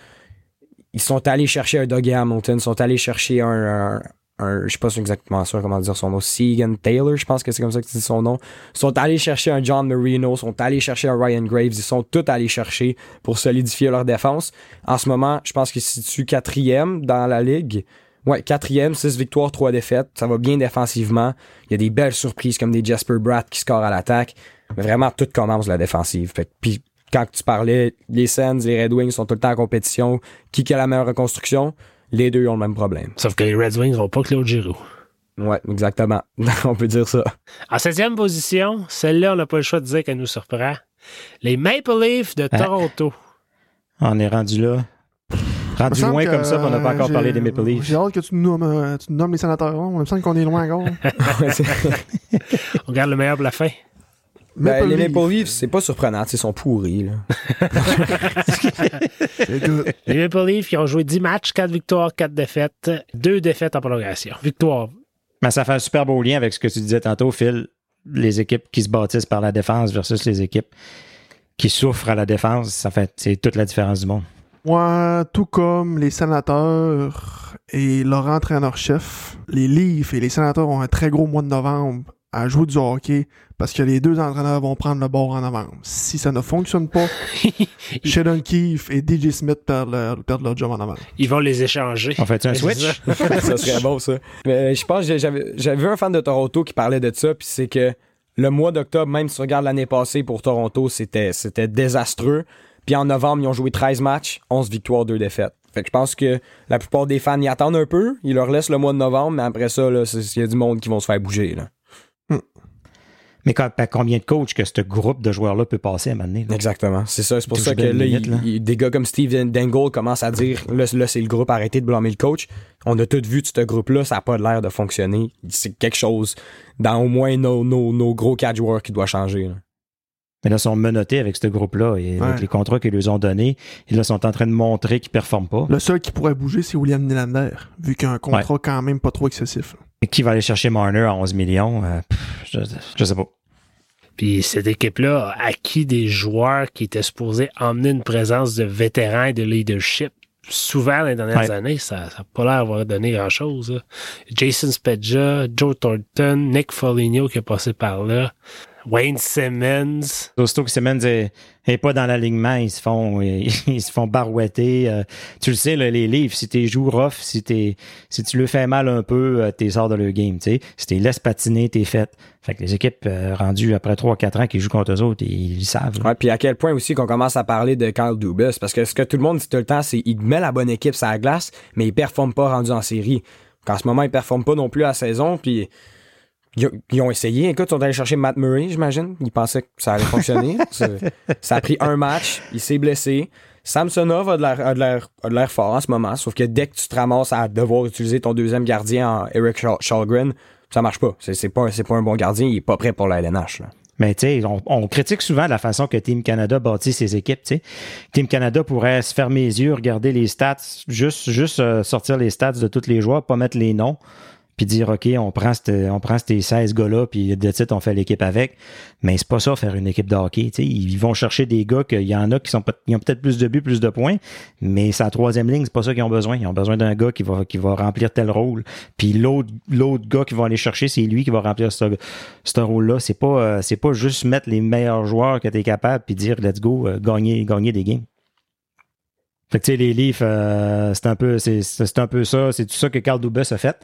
ils sont allés chercher un Dougie Hamilton, ils sont allés chercher un, un, un- je sais pas exactement sûr comment dire son nom, Segan Taylor, je pense que c'est comme ça que dis son nom. Ils sont allés chercher un John Marino, ils sont allés chercher un Ryan Graves, ils sont tous allés chercher pour solidifier leur défense. En ce moment, je pense qu'ils se situent quatrième dans la ligue. Ouais, quatrième, six victoires, trois défaites. Ça va bien défensivement. Il y a des belles surprises comme des Jasper Bratt qui scorent à l'attaque. Mais vraiment, tout commence la défensive. Fait que- puis quand tu parlais, les Sens, les Red Wings sont tout le temps en compétition. Qui qui a la meilleure reconstruction? Les deux ont le même problème. Sauf que les Red Wings n'ont pas Claude Giroux. Ouais, exactement. On peut dire ça. En septième position, celle-là, on n'a pas le choix de dire qu'elle nous surprend. Les Maple Leafs de Ah. Toronto. On est rendu là. Rendu loin que, comme ça, on n'a pas euh, encore j'ai- parlé des Maple Leafs. J'ai hâte que tu nommes, euh, tu nommes les sénateurs. Il me semble qu'on est loin encore. On garde le meilleur pour la fin. Ben, les. Maple Leafs, c'est pas surprenant. Ils sont pourris. Là. Les Maple Leafs qui ont joué 10 matchs, 4 victoires, 4 défaites, 2 défaites en prolongation. Victoire. Mais ça fait un super beau lien avec ce que tu disais tantôt, Phil. Les équipes qui se bâtissent par la défense versus les équipes qui souffrent à la défense, ça fait c'est toute la différence du monde. Moi, tout comme les sénateurs et leur entraîneur-chef, les Leafs et les sénateurs ont un très gros mois de novembre à jouer du hockey parce que les deux entraîneurs vont prendre le bord en novembre. Si ça ne fonctionne pas, Sheldon Keefe et DJ Smith perdent leur, perdent leur job en novembre. Ils vont les échanger. On fait un C'est switch? ça. ça serait bon, ça. Mais je pense que j'avais j'avais vu un fan de Toronto qui parlait de ça, puis c'est que le mois d'octobre, même si tu regardes l'année passée pour Toronto, c'était c'était désastreux. Puis en novembre, ils ont joué 13 matchs, 11 victoires, 2 défaites. Fait que je pense que la plupart des fans y attendent un peu. Ils leur laissent le mois de novembre, mais après ça, il y a du monde qui vont se faire bouger. Là. Mais quand- à combien de coachs que ce groupe de joueurs-là peut passer à là? Exactement. C'est ça. C'est pour ça que là, il- il- des gars comme Steve Dangle commencent à dire là, là, c'est le groupe, arrêtez de blâmer le coach. On a tout vu de ce groupe-là, ça n'a pas l'air de fonctionner. C'est quelque chose dans au moins nos, nos, nos gros quatre joueurs qui doit changer. là. Mais là, ils sont menottés avec ce groupe-là et Ouais. avec les contrats qu'ils leur ont donnés. Ils là, sont en train de montrer qu'ils ne performent pas. Le seul qui pourrait bouger, c'est William Nylander, vu qu'il a un contrat quand même pas trop excessif. Et qui va aller chercher Marner à 11 millions? Euh, pff, je, je sais pas. Puis cette équipe-là a acquis des joueurs qui étaient supposés emmener une présence de vétérans et de leadership. Souvent, dans les dernières Ouais. années, ça n'a pas l'air d'avoir donné grand-chose. Jason Spedja, Joe Thornton, Nick Foligno qui est passé par là, Wayne Simmons. Aussitôt que Simmons est, est pas dans l'alignement, ils se font ils, se font barouetter. Euh, tu le sais, là, les livres, si tu joues rough, si, t'es- si tu le fais mal un peu, euh, t'es sors de leur game. tu sais. Si tu laisses patiner, t'es fait. Fait que les équipes euh, rendues après 3-4 ans qui jouent contre eux autres, ils, ils savent. là. Ouais, puis à quel point aussi qu'on commence à parler de Kyle Dubas, parce que ce que tout le monde dit tout le temps, c'est qu'il met la bonne équipe sur la glace, mais il performe pas rendu en série. En ce moment, il performe pas non plus à la saison, puis ils, ont- ils ont essayé. Écoute, ils sont allés chercher Matt Murray, j'imagine. Ils pensaient que ça allait fonctionner. ça, a pris un match, il s'est blessé. Samsonov a de l'air- fort en ce moment, sauf que dès que tu te ramasses à devoir utiliser ton deuxième gardien en Eric Shalgren, ça marche pas. C'est pas, pas un bon gardien, il est pas prêt pour la LNH. Là. Mais tu sais, on, critique souvent la façon que Team Canada bâtit ses équipes. sais. Team Canada pourrait se fermer les yeux, regarder les stats, juste, juste euh, sortir les stats de tous les joueurs, pas mettre les noms puis dire OK, on prend, on prend ces 16 gars-là, puis de titre, on fait l'équipe avec. Mais c'est pas ça, faire une équipe de hockey. Ils vont chercher des gars qu'il y en a qui ont peut-être plus de buts, plus de points, mais sa troisième ligne, c'est pas ça qu'ils ont besoin. Ils ont besoin d'un gars qui va, remplir tel rôle. Puis l'autre, gars qui va aller chercher, c'est lui qui va remplir ce, rôle-là. C'est pas, euh, c'est pas juste mettre les meilleurs joueurs que tu es capable puis dire let's go, euh, gagner, gagner des games. Fait que tu sais, les Leafs, euh, c'est un peu, c'est, c'est un peu ça, c'est tout ça que Carl Dubas a fait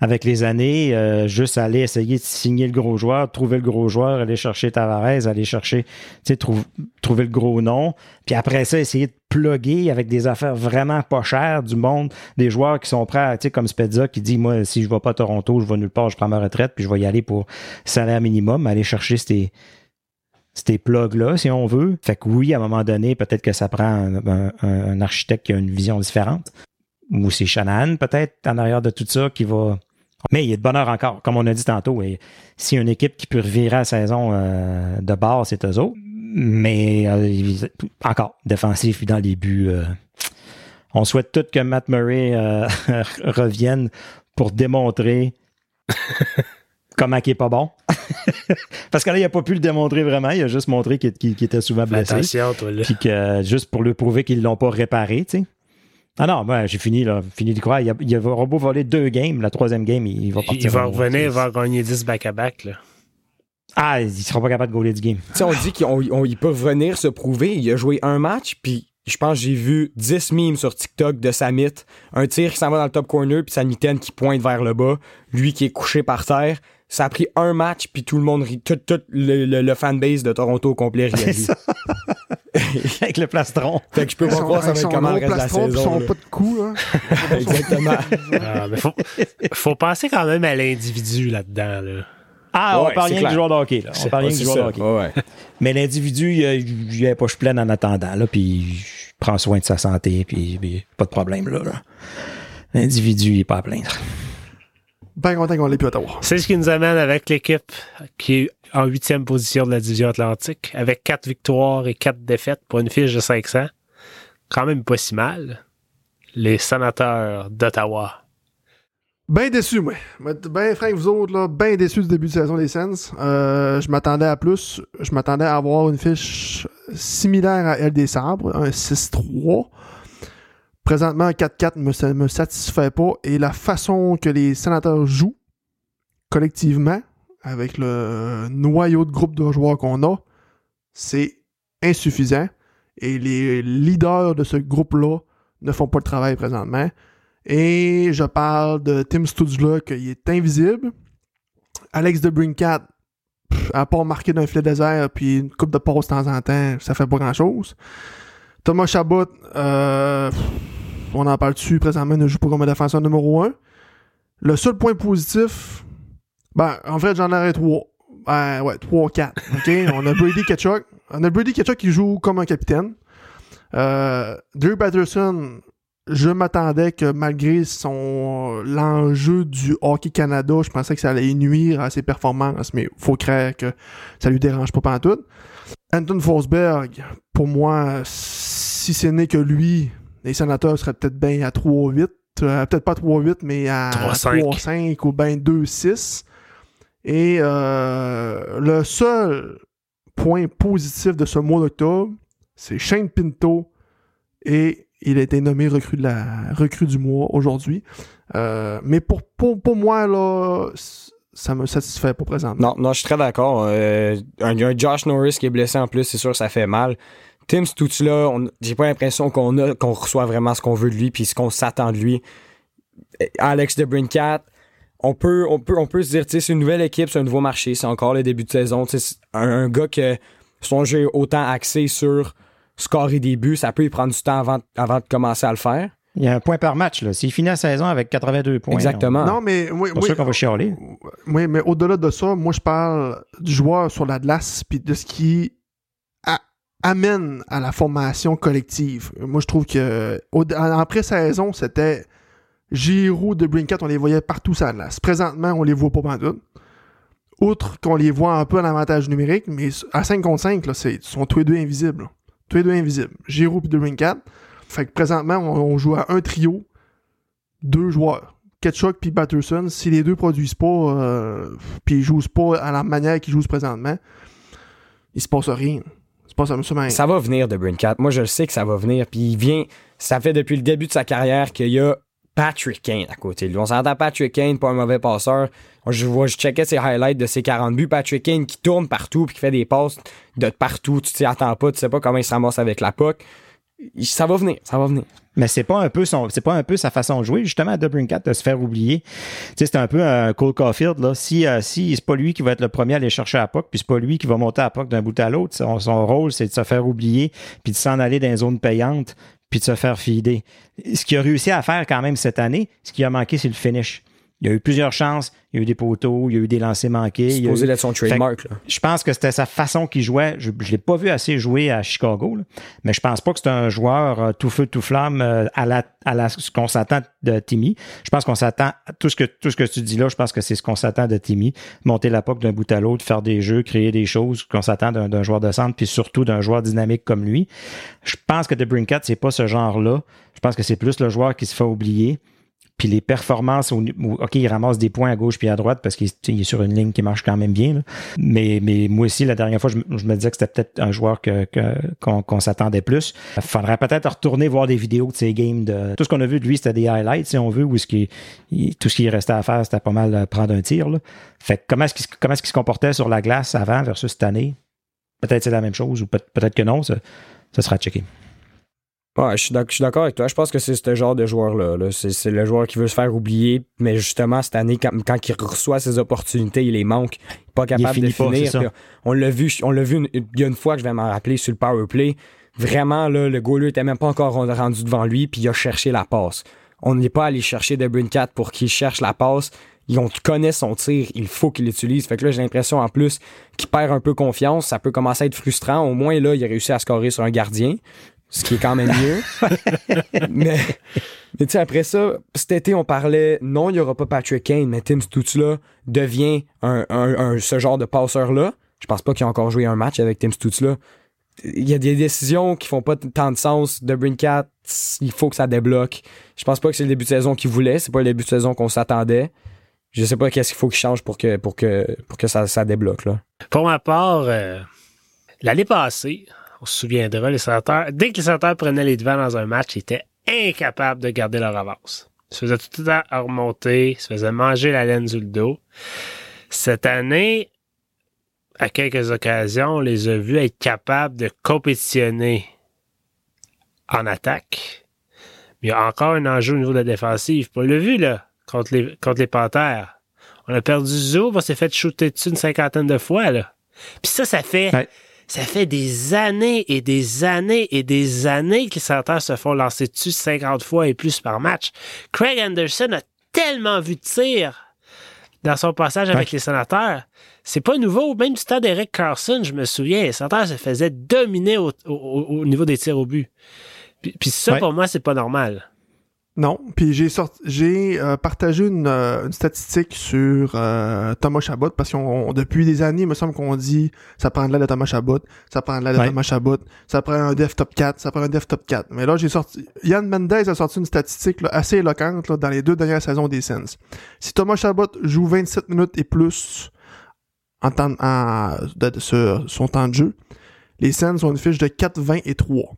avec les années, euh, juste aller essayer de signer le gros joueur, trouver le gros joueur, aller chercher Tavares, aller chercher, tu sais, trouver le gros nom. Puis après ça, essayer de plugger avec des affaires vraiment pas chères du monde, des joueurs qui sont prêts, tu sais, comme Spezza qui dit, moi, si je vais pas à Toronto, je vais nulle part, je prends ma retraite, puis je vais y aller pour salaire minimum, aller chercher ces ces plugs-là, si on veut. Fait que oui, à un moment donné, peut-être que ça prend un, architecte qui a une vision différente. Ou c'est Shanahan, peut-être, en arrière de tout ça, qui va mais il y a de bonheur encore, comme on a dit tantôt. Et si une équipe qui peut revirer la saison euh, de base, c'est eux autres. Mais euh, encore, défensif dans les buts. Euh, on souhaite tout que Matt Murray revienne pour démontrer comment il est pas bon. Parce que là, il n'a pas pu le démontrer vraiment. Il a juste montré qu'il était souvent blessé. Attention, toi, là. Puis que, juste pour lui prouver qu'ils l'ont pas réparé, tu sais. Ah non, ben, j'ai fini, là, fini d'y croire. Il, a, il va robot voler deux games. La troisième game, il, va partir. Il va revenir, il va gagner 10 back-à-back. Là. Ah, il sera pas capable de gauler du game. sais, on dit qu'il peut venir se prouver. Il a joué un match, puis je pense que j'ai vu 10 memes sur TikTok de Samit. Un tir qui s'en va dans le top corner, puis sa mitaine qui pointe vers le bas. Lui qui est couché par terre. Ça a pris un match, puis tout le monde rit. Tout, tout le, le, fanbase de Toronto au complet rit Avec le plastron. Fait que je peux pas croire ça va être comment le reste de la saison. Son pas de cou, hein. Exactement. Ah, faut, faut penser quand même à l'individu là-dedans, là. Ah, on parle rien du joueur de hockey. Là. On parle rien du joueur de hockey. Ouais. Mais l'individu, il a, poche pleine en attendant, là, puis il prend soin de sa santé, puis, pas de problème, là. L'individu, il est pas à plaindre bien content qu'on l'ait pu Ottawa. C'est ce qui nous amène avec l'équipe qui est en huitième position de la division Atlantique, avec quatre victoires et quatre défaites pour une fiche de 500. Quand même pas si mal. Les sénateurs d'Ottawa. Bien déçu, moi. Ben, Frank, vous autres, là, bien déçu du début de saison des Sens. Euh, je m'attendais à plus. Je m'attendais à avoir une fiche similaire à elle des Sabres, un 6-3. Présentement, 4-4 ne me, satisfait pas. Et la façon que les sénateurs jouent collectivement, avec le noyau de groupe de joueurs qu'on a, c'est insuffisant. Et les leaders de ce groupe-là ne font pas le travail présentement. Et je parle de Tim Studzla, qui est invisible. Alex de Brinkat, à part marquer d'un filet désert puis une coupe de pause de temps en temps, ça fait pas grand-chose. Thomas Chabot, euh, on en parle dessus présentement, ne joue pas comme un défenseur numéro 1. Le seul point positif, ben, en fait, j'en aurais trois. Ben, ouais, trois, quatre. OK? on a Brady Ketchuk. On a Brady Ketchuk qui joue comme un capitaine. Euh, Drew Patterson, je m'attendais que malgré son l'enjeu du Hockey Canada, je pensais que ça allait nuire à ses performances, mais faut croire que ça lui dérange pas pantoute. Anton Forsberg, pour moi, si ce n'est que lui, les sénateurs seraient peut-être bien à 3-8. Euh, peut-être pas 3-8, mais à 3-5 ou bien 2-6. Et euh, le seul point positif de ce mois d'octobre, c'est Shane Pinto et il a été nommé recrue, du mois aujourd'hui. Euh, mais pour, pour, moi, là, ça me satisfait pas présentement. Non, non, je suis très d'accord. un, un, Josh Norris qui est blessé en plus, c'est sûr ça fait mal. Tim Stutzla, j'ai pas l'impression qu'on qu'on reçoit vraiment ce qu'on veut de lui puis ce qu'on s'attend de lui. Alex de Brincat, on peut, on peut, on peut se dire, c'est une nouvelle équipe, c'est un nouveau marché, c'est encore le début de saison. Un, un gars que son jeu est autant axé sur score et début, ça peut y prendre du temps avant, avant de commencer à le faire. Il y a un point par match. S'il finit la saison avec 82 points. Exactement. Non, mais. Oui, oui, sûr qu'on va chialer. Oui, mais au-delà de ça, moi, je parle du joueur sur la glace puis de ce qui amène à la formation collective. Moi, je trouve que en pré-saison, c'était Giroud, De Brincat, on les voyait partout ça glace. Présentement, on les voit pas tout. Outre qu'on les voit un peu en avantage numérique, mais à 5 contre 5, là, ils sont tous les deux invisibles. Tous les deux invisibles. Giroud et. Fait que présentement, on, joue à un trio, deux joueurs. Ketchuk puis Batterson, si les deux produisent pas, euh, puis ils jouent pas à la manière qu'ils jouent présentement, il se passe rien. Ça va venir de Brincat. Moi, je le sais que ça va venir. Puis il vient. Ça fait depuis le début de sa carrière qu'il y a Patrick Kane à côté lui. On s'entend Patrick Kane, pas un mauvais passeur. Je vois, je checkais ses highlights de ses 40 buts. Patrick Kane qui tourne partout puis qui fait des passes de partout. Tu t'y attends pas, tu sais pas comment il se avec la puck ça va venir, ça va venir. Mais c'est pas un peu pas un peu sa façon de jouer justement à Dubrincat de se faire oublier. C'est un peu un Cole Caulfield là. Si euh, si c'est pas lui qui va être le premier à aller chercher à puck, puis c'est pas lui qui va monter à puck d'un bout à l'autre. Son, son, rôle c'est de se faire oublier, puis de s'en aller dans une zone payante, puis de se faire fider. Ce qu'il a réussi à faire quand même cette année, ce qui a manqué, c'est le finish. Il y a eu plusieurs chances, il y a eu des poteaux, il y a eu des lancers manqués. C'est posé son trademark. Je pense que c'était sa façon qu'il jouait. Je ne l'ai pas vu assez jouer à Chicago, mais je pense pas que c'est un joueur euh, tout feu, tout flamme euh, à la à la ce qu'on s'attend de Timmy. Je pense qu'on s'attend tout ce que tout ce que tu dis là, je pense que c'est ce qu'on s'attend de Timmy. Monter la POC d'un bout à l'autre, faire des jeux, créer des choses qu'on s'attend d'un joueur de centre, puis surtout d'un joueur dynamique comme lui. Je pense que de Brinkat, c'est pas ce genre-là. Je pense que c'est plus le joueur qui se fait oublier. Puis les performances, OK, il ramasse des points à gauche puis à droite parce qu'il est sur une ligne qui marche quand même bien. Mais, mais moi aussi, la dernière fois, je, me disais que c'était peut-être un joueur que, qu'on, s'attendait plus. Il faudrait peut-être retourner voir des vidéos de ces games. De... Tout ce qu'on a vu de lui, c'était des highlights, si on veut, où ce tout ce qui restait à faire, c'était pas mal euh, prendre un tir. Là. Fait comment est-ce, qu'il, comment est-ce qu'il se comportait sur la glace avant versus cette année? Peut-être c'est la même chose ou peut-être que non, ça, ça sera checké. Ouais, je suis d'accord avec toi. Je pense que c'est ce genre de joueur-là. C'est le joueur qui veut se faire oublier, mais justement, cette année, quand, il reçoit ses opportunités, il les manque. Il n'est pas capable de finir. on l'a vu, on l'a vu il y a une fois que je vais m'en rappeler sur le power play. Vraiment, là, le goaler était même pas encore rendu devant lui, puis il a cherché la passe. On n'est pas allé chercher De Cat pour qu'il cherche la passe. On connaît son tir, il faut qu'il l'utilise. Fait que là, j'ai l'impression en plus qu'il perd un peu confiance. Ça peut commencer à être frustrant. Au moins, là, il a réussi à scorer sur un gardien ce qui est quand même mieux. mais mais tu sais, après ça, cet été, on parlait, non, il n'y aura pas Patrick Kane, mais Tim Stutzla devient un, un, ce genre de passeur-là. Je pense pas qu'il a encore joué un match avec Tim Stutzla. Il y a des décisions qui font pas tant de sens. De Brinkat, il faut que ça débloque. Je pense pas que c'est le début de saison qu'il voulait. C'est pas le début de saison qu'on s'attendait. Je sais pas qu'est-ce qu'il faut qu'il change pour que, pour que, pour que ça, ça débloque. Là. Pour ma part, euh, l'année passée, on se souviendra, les sénateurs, dès que les sénateurs prenaient les devants dans un match, ils étaient incapables de garder leur avance. Ils se faisaient tout le temps remonter, ils se faisaient manger la laine du dos. Cette année, à quelques occasions, on les a vus être capables de compétitionner en attaque. Mais il y a encore un enjeu au niveau de la défensive. On l'a vu, là, contre les, contre les Panthères. On a perdu Zo, on s'est fait shooter dessus une cinquantaine de fois, là. Puis ça, ça fait ça fait des années et des années et des années que les sénateurs se font lancer dessus 50 fois et plus par match. Craig Anderson a tellement vu de tir dans son passage avec les sénateurs. C'est pas nouveau. Même du temps d'Eric Carlson, je me souviens, les sénateurs se faisaient dominer au, niveau des tirs au but. Puis, ça, pour moi, c'est pas normal. Non, puis j'ai sorti, j'ai euh, partagé une, euh, une, statistique sur euh, Thomas Chabot parce qu'on depuis des années, il me semble qu'on dit ça prend de l'aide de Thomas Chabot, ça prend de l'aide de Thomas Chabot, ça prend un def top 4, ça prend un def top 4. Mais là, j'ai sorti Yann Mendez a sorti une statistique assez éloquente là, dans les deux dernières saisons des Sens. Si Thomas Chabot joue 27 minutes et plus en temps en, de, sur son temps de jeu, les Sens ont une fiche de 4, 20 et 3.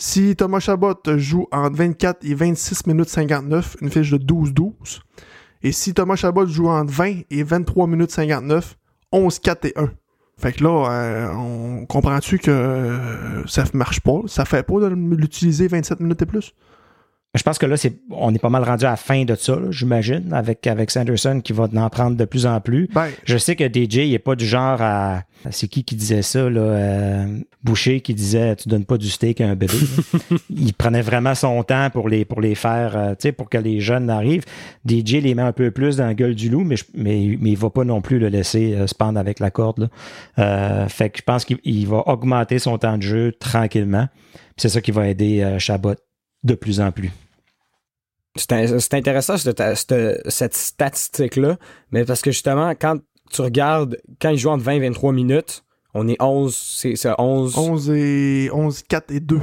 Si Thomas Chabot joue entre 24 et 26 minutes 59, une fiche de 12-12. Et si Thomas Chabot joue entre 20 et 23 minutes 59, 11, 4 et 1. Fait que là, euh, on comprend-tu que euh, ça marche pas? Ça fait pas de l'utiliser 27 minutes et plus? Je pense que là, c'est, on est pas mal rendu à la fin de ça, j'imagine, avec, avec Sanderson qui va en prendre de plus en plus. Ben, je sais que DJ, il est pas du genre à. C'est qui qui disait ça, là? Euh, Boucher qui disait Tu donnes pas du steak à un bébé. il prenait vraiment son temps pour les, pour les faire, euh, tu sais, pour que les jeunes arrivent. DJ les met un peu plus dans la gueule du loup, mais, mais, mais il va pas non plus le laisser euh, se pendre avec la corde. Là. fait que je pense qu'il va augmenter son temps de jeu tranquillement. C'est ça qui va aider Chabot de plus en plus. C'est intéressant cette, cette statistique-là, mais parce que justement, quand tu regardes, quand ils jouent entre 20 et 23 minutes, on est 11, c'est 11... 11 et 11, 4 et 2.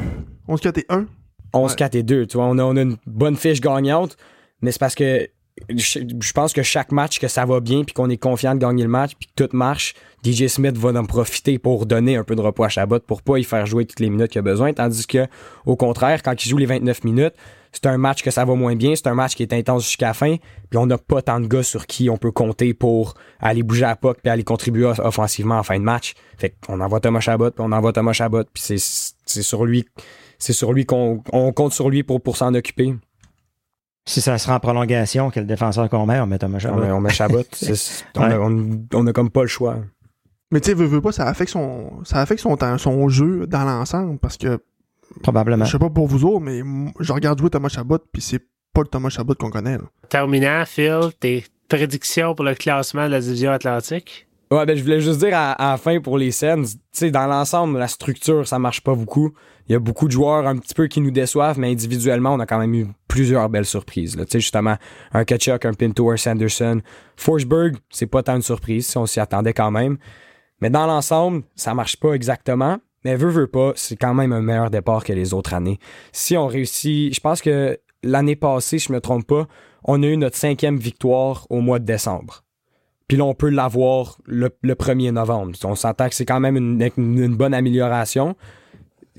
11, 4 et 1. 11, ouais. 4 et 2, tu vois, on a, on a une bonne fiche gagnante, mais c'est parce que je pense que chaque match que ça va bien puis qu'on est confiant de gagner le match puis que tout marche, DJ Smith va en profiter pour donner un peu de repos à Chabot pour pas y faire jouer toutes les minutes qu'il a besoin tandis que au contraire quand il joue les 29 minutes, c'est un match que ça va moins bien, c'est un match qui est intense jusqu'à la fin puis on n'a pas tant de gars sur qui on peut compter pour aller bouger à puck puis aller contribuer offensivement en fin de match. Fait qu'on envoie Thomas Chabot puis on envoie Thomas Chabot puis c'est sur lui c'est sur lui qu'on on compte sur lui pour pour s'en occuper. Si ça sera en prolongation, quel défenseur qu'on met, on met Thomas Chabot. On met, on met Chabot. on, a, on, on, a, comme pas le choix. Mais tu sais, veut, veut pas, ça affecte son, ça affecte son, son jeu dans l'ensemble parce que. Probablement. Je sais pas pour vous autres, mais je regarde jouer Thomas Chabot, puis c'est pas le Thomas Chabot qu'on connaît. Là. Terminant, Phil, tes prédictions pour le classement de la division Atlantique? Ouais, ben je voulais juste dire à, à la fin pour les sais, dans l'ensemble, la structure, ça marche pas beaucoup. Il y a beaucoup de joueurs un petit peu qui nous déçoivent, mais individuellement, on a quand même eu plusieurs belles surprises. Tu sais, justement, un Kachuk, un Pinto, un Sanderson. Forsberg, c'est pas tant une surprise, si on s'y attendait quand même. Mais dans l'ensemble, ça marche pas exactement. Mais veut, veut pas, c'est quand même un meilleur départ que les autres années. Si on réussit, je pense que l'année passée, je me trompe pas, on a eu notre cinquième victoire au mois de décembre. Puis là, on peut l'avoir le, le 1er novembre. On s'entend que c'est quand même une, bonne amélioration.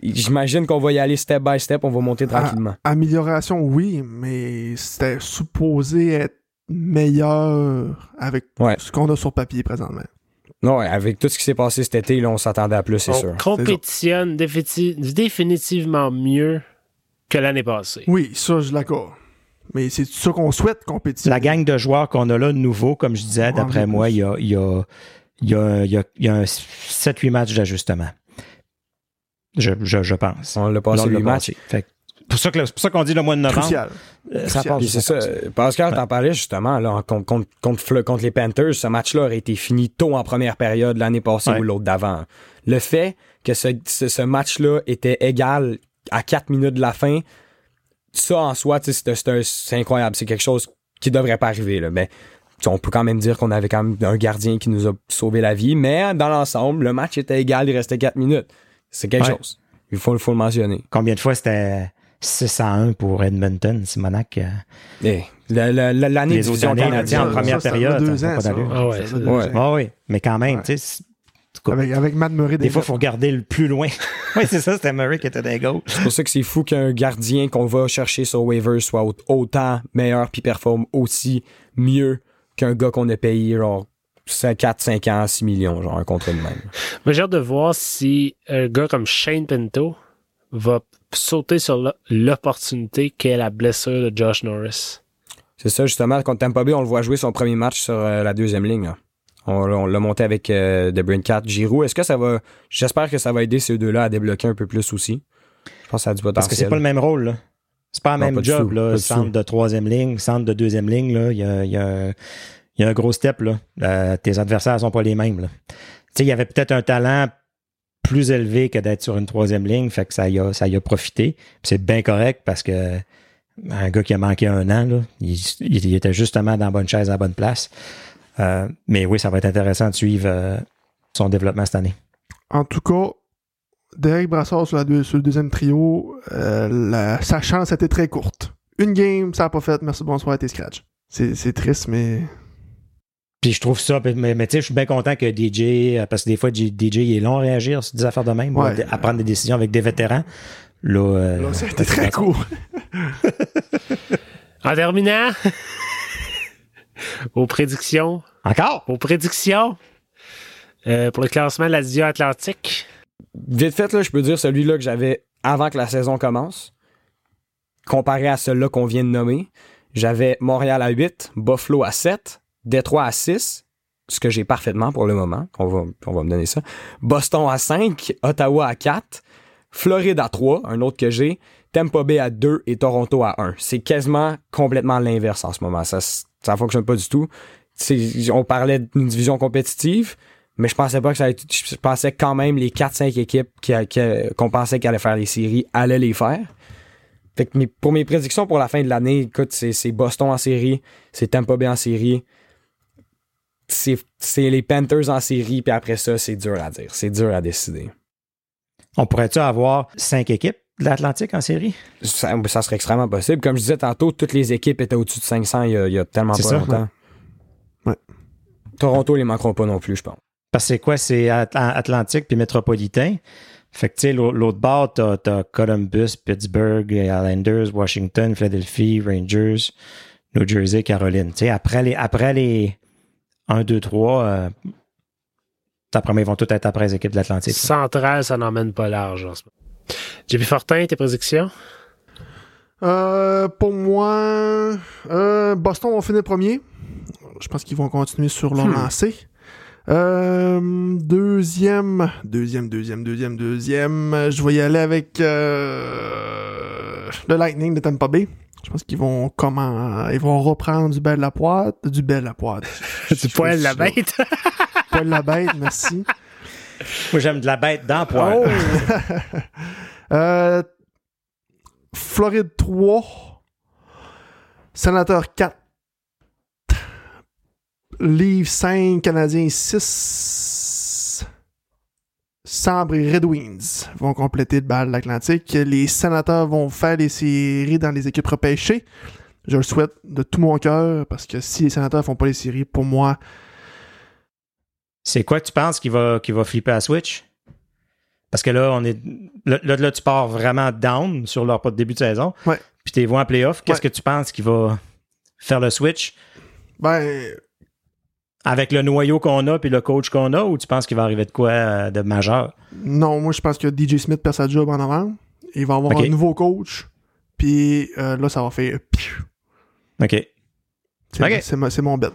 J'imagine qu'on va y aller step by step, on va monter tranquillement. A amélioration, oui, mais c'était supposé être meilleur avec ouais. ce qu'on a sur papier présentement. Non, avec tout ce qui s'est passé cet été, là, on s'attendait à plus, c'est sûr. On compétitionne définitivement mieux que l'année passée. Oui, ça, je l'accorde. Mais c'est ça qu'on souhaite compétitionner. La gang de joueurs qu'on a là, nouveau, comme je disais, d'après moi, il y a, il y a, il y a, il y a, il y a un 7-8 matchs d'ajustement. Je, je, je, pense. On l'a passé le match. Fait pour ça que pour ça qu'on dit le mois de novembre. Crucial. Euh, ça passe. C'est ça. Pascal t'en parlait justement là contre, contre, contre, contre les Panthers. Ce match-là aurait été fini tôt en première période l'année passée ouais. ou l'autre d'avant. Le fait que ce, ce, ce match-là était égal à 4 minutes de la fin, ça en soi, c'est incroyable. C'est quelque chose qui devrait pas arriver là. Mais on peut quand même dire qu'on avait quand même un gardien qui nous a sauvé la vie. Mais dans l'ensemble, le match était égal. Il restait 4 minutes. C'est quelque ouais. chose. Il faut, faut, le mentionner. Combien de fois c'était 6 à 1 pour Edmonton, Simonac? Euh... Eh, L'année Les autres années, en première ça, période. Deux ans, ça. Ah ouais, ça ouais. Ah oui, mais quand même, Ouais. tu sais. Avec, avec Matt Murray. Des fois, il faut regarder le plus loin. oui, c'est ça, c'était Murray qui était dans les goals. C'est pour ça que c'est fou qu'un gardien qu'on va chercher sur waivers soit autant meilleur puis performe aussi mieux qu'un gars qu'on a payé genre 4, 5 ans, 6 millions, genre un contrat de même. Mais j'ai hâte de voir si un gars comme Shane Pinto va sauter sur l'opportunité qu'est la blessure de Josh Norris. C'est ça, justement, contre Tampa Bay, on le voit jouer son premier match sur euh, la deuxième ligne. Là. On, on l'a monté avec euh, Debrincat, Giroud. Est-ce que ça va... J'espère que ça va aider ces deux-là à débloquer un peu plus aussi? Je pense que ça a du potentiel. Parce que c'est pas le même rôle, là. C'est pas le même pas job, tout, là. Centre de troisième ligne, centre de deuxième ligne, là. Il y a, il y a, il y a un gros step, là. Euh, tes adversaires sont pas les mêmes, là. Tu sais, il y avait peut-être un talent plus élevé que d'être sur une troisième ligne, fait que ça y a, ça y a profité. C'est bien correct parce que un gars qui a manqué un an, là, il, il était justement dans la bonne chaise à la bonne place. Euh, mais oui, ça va être intéressant de suivre euh, son développement cette année. En tout cas, Derek Brassard sur, la deux, sur le deuxième trio, euh, la, sa chance était très courte. Une game, ça n'a pas fait. Merci, bonsoir à tes scratch. C'est triste, mais. Puis je trouve ça, mais, mais tu sais, je suis bien content que DJ, parce que des fois, DJ il est long à réagir sur des affaires de même, Ouais. à prendre des décisions avec des vétérans. Là, euh, Là, ça a été très court. En terminant, aux prédictions, Encore? aux prédictions euh, pour le classement de la division Atlantique. Vite fait, là, je peux dire celui-là que j'avais avant que la saison commence, comparé à celui-là qu'on vient de nommer. J'avais Montréal à 8, Buffalo à 7, Détroit à 6, ce que j'ai parfaitement pour le moment, on va, on va me donner ça. Boston à 5, Ottawa à 4, Floride à 3, un autre que j'ai, Tampa Bay à 2 et Toronto à 1. C'est quasiment complètement l'inverse en ce moment. Ça, ça fonctionne pas du tout. On parlait d'une division compétitive, mais je pensais pas que ça allait, je pensais quand même les 4-5 équipes qui, qui, qu'on pensait qu'elles allaient faire les séries allaient les faire. Fait que pour mes prédictions pour la fin de l'année, écoute, c'est Boston en série, c'est Tampa Bay en série, c'est les Panthers en série, puis après ça, c'est dur à dire. C'est dur à décider. On pourrait-tu avoir cinq équipes? De l'Atlantique en série? Ça, serait extrêmement possible. Comme je disais tantôt, toutes les équipes étaient au-dessus de 500 il y a, tellement pas longtemps. Ouais. Toronto, les manqueront pas non plus, je pense. Parce que c'est quoi? C'est Atlantique puis métropolitain. Fait que, tu sais, l'autre bord, t'as as Columbus, Pittsburgh, Islanders, Washington, Philadelphie, Rangers, New Jersey, Caroline. Tu sais, après les, après les 1, 2, 3, euh, d'après moi, ils vont tous être après les équipes de l'Atlantique. Central, ça n'emmène pas large en ce moment. JP Fortin, tes prédictions? Euh, pour moi, euh, Boston va finir premier. Je pense qu'ils vont continuer sur leur hmm. lancée. Euh, deuxième, deuxième, deuxième, deuxième, deuxième. Je vais y aller avec euh, le Lightning de Tampa Bay. Je pense qu'ils vont comment ils vont reprendre du bel la poite, du bel la poite. du poil la bête. poil la bête, merci. Moi j'aime de la bête poil. Oh. euh, Floride 3. Sénateur 4. Livre 5, Canadiens 6. Sabre et Red Wings vont compléter le bal de l'Atlantique. Les sénateurs vont faire des séries dans les équipes repêchées. Je le souhaite de tout mon cœur parce que si les sénateurs font pas les séries, pour moi. C'est quoi tu penses qui va, qui va flipper à Switch? Parce que là, on est. Là, là, tu pars vraiment down sur leur début de saison. Ouais. Puis tu vois en playoff. Qu'est-ce que tu penses qui va faire le switch? Ben, avec le noyau qu'on a puis le coach qu'on a ou tu penses qu'il va arriver de quoi euh, de majeur? Non, moi je pense que DJ Smith perd sa job en avant. Il va avoir un nouveau coach. Puis euh, là, ça va faire. OK. C'est mon bet.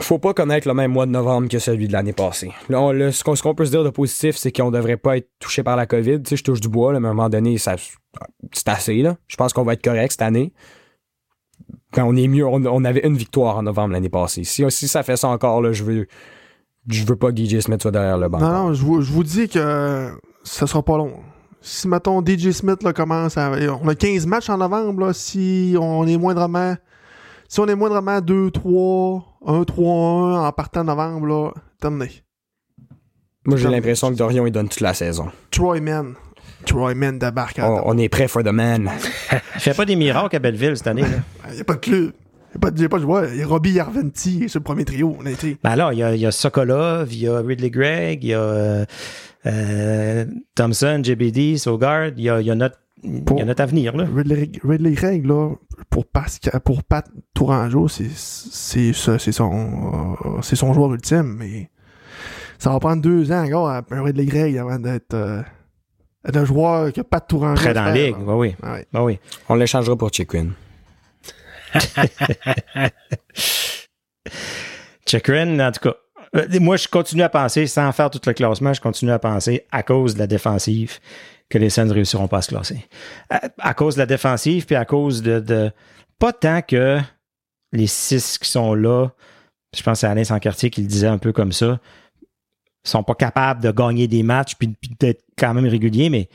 Faut pas connaître le même mois de novembre que celui de l'année passée. Là, ce qu'on peut se dire de positif, c'est qu'on devrait pas être touché par la COVID. Tu sais, je touche du bois, mais à un moment donné, c'est assez. Là. Je pense qu'on va être correct cette année quand on est mieux, on, avait une victoire en novembre l'année passée. Si, ça fait ça encore, là, je veux je veux pas que DJ Smith soit derrière le banc. Non, non, je vous, dis que ça sera pas long. Si, mettons, DJ Smith là, commence à. On a 15 matchs en novembre, là, si on est moindrement. Si on est moindrement 2-3, 1-3-1 en partant novembre, là, terminé. Moi, j'ai l'impression que Dorion, il donne toute la saison. Troy Man. Troy Man débarque. Oh, on est prêt for the man. Il fait pas des miracles à Belleville cette année. Il n'y a pas de club. Il n'y a pas de joueur. Il y a Robbie Yarventi sur le premier trio. On a été. Ben alors, il y a, il y a Sokolov, il y a Ridley Gregg, il y a euh, euh Thompson, JBD, Sogard. Il y a, il y a notre il y a notre avenir, là. Ridley, là, pour, Pascal, pour Pat Tourangeau, c'est, c'est, c'est, son, euh, c'est son joueur ultime, mais ça va prendre deux ans encore à Ridley Gregg avant d'être, euh, un joueur qui n'a pas de tour en Près dans la ligue, oui. Bah oui. On l'échangera pour Chikrin. Chikrin, en tout cas. Euh, moi, je continue à penser, sans faire tout le classement, je continue à penser, à cause de la défensive, que les Suns ne réussiront pas à se classer. À, cause de la défensive, puis à cause de, Pas tant que les six qui sont là, je pense c'est Alain Sancartier qui le disait un peu comme ça, sont pas capables de gagner des matchs puis, d'être quand même réguliers, mais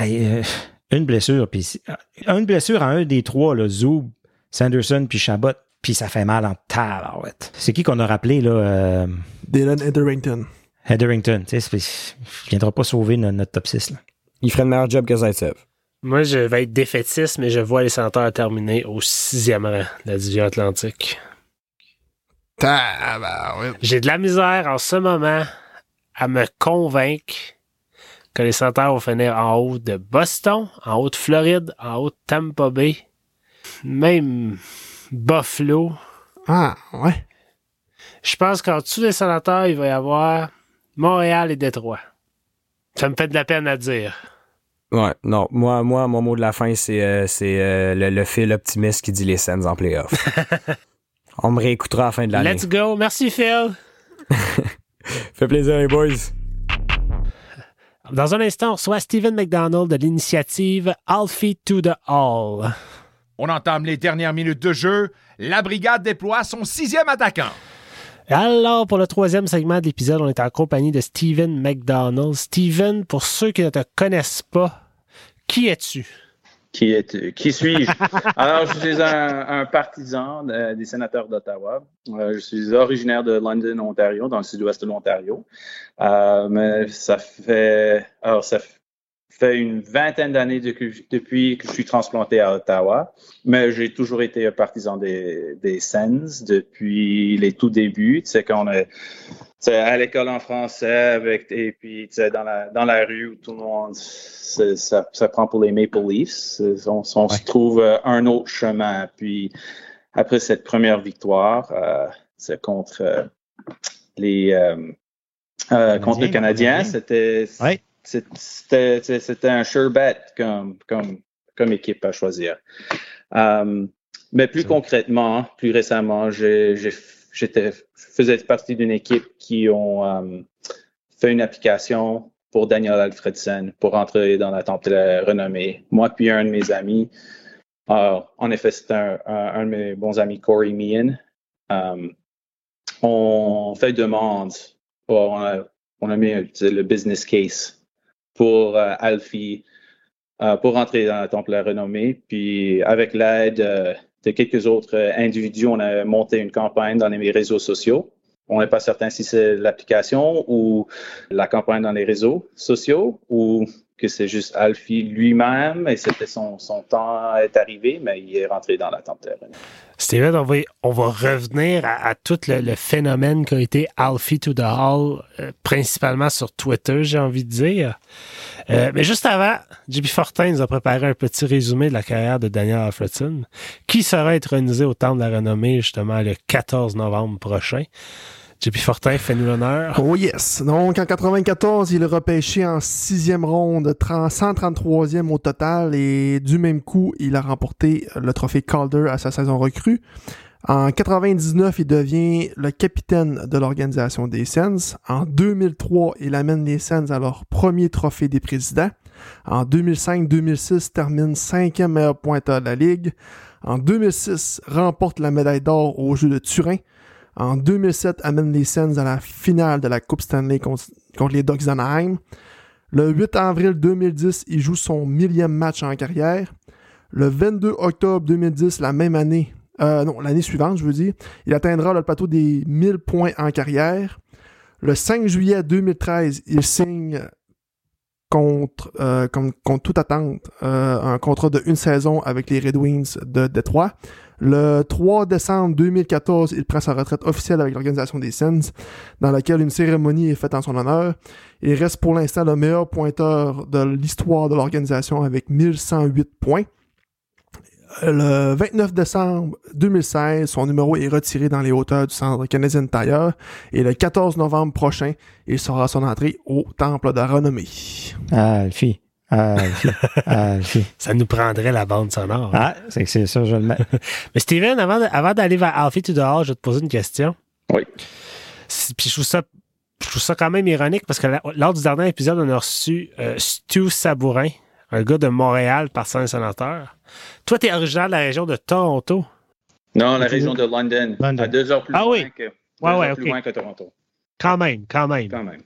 euh, une blessure, puis euh, une blessure à un des trois, là, Zoub, Sanderson puis Chabot, puis ça fait mal en tabarouette. C'est qui qu'on a rappelé, là? Euh, Dylan Hetherington. Hetherington, tu sais, il viendra pas sauver notre, top 6, là. Il ferait le meilleur job que Zaitsev. Moi, je vais être défaitiste, mais je vois les senteurs terminer au sixième rang de la division Atlantique. J'ai de la misère en ce moment à me convaincre que les Centers vont finir en haut de Boston, en haut de Floride, en haut de Tampa Bay, même Buffalo. Ah, ouais. Je pense qu'en dessous des sénateurs, il va y avoir Montréal et Détroit. Ça me fait de la peine à dire. Ouais, non. Moi, moi mon mot de la fin, c'est euh, euh, le, le, fil optimiste qui dit les scènes en playoff. On me réécoutera à la fin de l'année. Let's go. Merci, Phil. Fait plaisir, les boys. Dans un instant, on reçoit Stephen McDonald de l'initiative Alfie to the Hall. On entame les dernières minutes de jeu. La brigade déploie son sixième attaquant. Alors, pour le troisième segment de l'épisode, on est en compagnie de Stephen McDonald. Stephen, pour ceux qui ne te connaissent pas, qui es-tu? Qui, est, qui suis-je? Alors, je suis un, partisan des sénateurs d'Ottawa. je suis originaire de London, Ontario, dans le sud-ouest de l'Ontario. mais ça fait, alors ça fait fait une vingtaine d'années depuis que je suis transplanté à Ottawa, mais j'ai toujours été un partisan des, des Sens depuis les tout débuts. Sais, quand on est à l'école en français avec, et puis dans la, dans la rue où tout le monde, ça, ça prend pour les Maple Leafs. On, se trouve euh, un autre chemin. Puis après cette première victoire, euh, c'est contre euh, les euh, contre les Canadiens, c'était c'était un sure bet comme, comme, comme équipe à choisir. Um, mais plus concrètement, plus récemment, j'étais faisais partie d'une équipe qui ont um, fait une application pour Daniel Alfredson pour entrer dans la temple de la renommée. Moi puis un de mes amis, euh, en effet, c'était un, de mes bons amis, Corey Meehan. Um, on fait demande, on a, on a mis le business case pour euh, Alfie euh, pour rentrer dans la temple renommée. Puis avec l'aide euh, de quelques autres individus, on a monté une campagne dans les réseaux sociaux. On n'est pas certain si c'est l'application ou la campagne dans les réseaux sociaux ou que c'est juste Alfie lui-même et c'était son, temps est arrivé, mais il est rentré dans la renommée. Steven, on va, on va revenir à, tout le, phénomène qui a été Alfie to the Hall, principalement sur Twitter, j'ai envie de dire. Euh, mais juste avant, JP Fortin nous a préparé un petit résumé de la carrière de Daniel Alfredson, qui sera intronisé au Temple de la Renommée justement le 14 novembre prochain. JP Fortin, fais-nous l'honneur. Oh yes. Donc, en 94, il est repêché en sixième ronde, 133e au total, et du même coup, il a remporté le trophée Calder à sa saison recrue. En 99, il devient le capitaine de l'organisation des Sens. En 2003, il amène les Sens à leur premier trophée des présidents. En 2005-2006, termine cinquième meilleur pointeur de la Ligue. En 2006, remporte la médaille d'or au jeu de Turin. En 2007, amène les Sens à la finale de la Coupe Stanley contre, les Ducks d'Anaheim. Le 8 avril 2010, il joue son millième match en carrière. Le 22 octobre 2010, la même année, euh, non, l'année suivante, je veux dire, il atteindra le plateau des 1000 points en carrière. Le 5 juillet 2013, il signe contre, euh, contre, toute attente euh, un contrat de une saison avec les Red Wings de Détroit. Le 3 décembre 2014, il prend sa retraite officielle avec l'organisation des Sens, dans laquelle une cérémonie est faite en son honneur. Il reste pour l'instant le meilleur pointeur de l'histoire de l'organisation avec 1108 points. Le 29 décembre 2016, son numéro est retiré dans les hauteurs du centre Canadian Tire et le 14 novembre prochain, il sera son entrée au Temple de Renommée. Alfie. Alfie. Ça nous prendrait la bande sonore. Ah, c'est ça, je le mets. Mais Steven, avant, d'aller vers Alfie tout dehors, je vais te poser une question. Oui. Puis je trouve ça je trouve ça quand même ironique parce que lors du dernier épisode, on a reçu euh, Stu Sabourin, un gars de Montréal, par saint sénateur. Toi, tu es originaire de la région de Toronto. Non, la région de London. À deux heures plus, ah, loin, oui. que, ouais, ouais, plus loin que Toronto. Quand même, quand même. Quand même.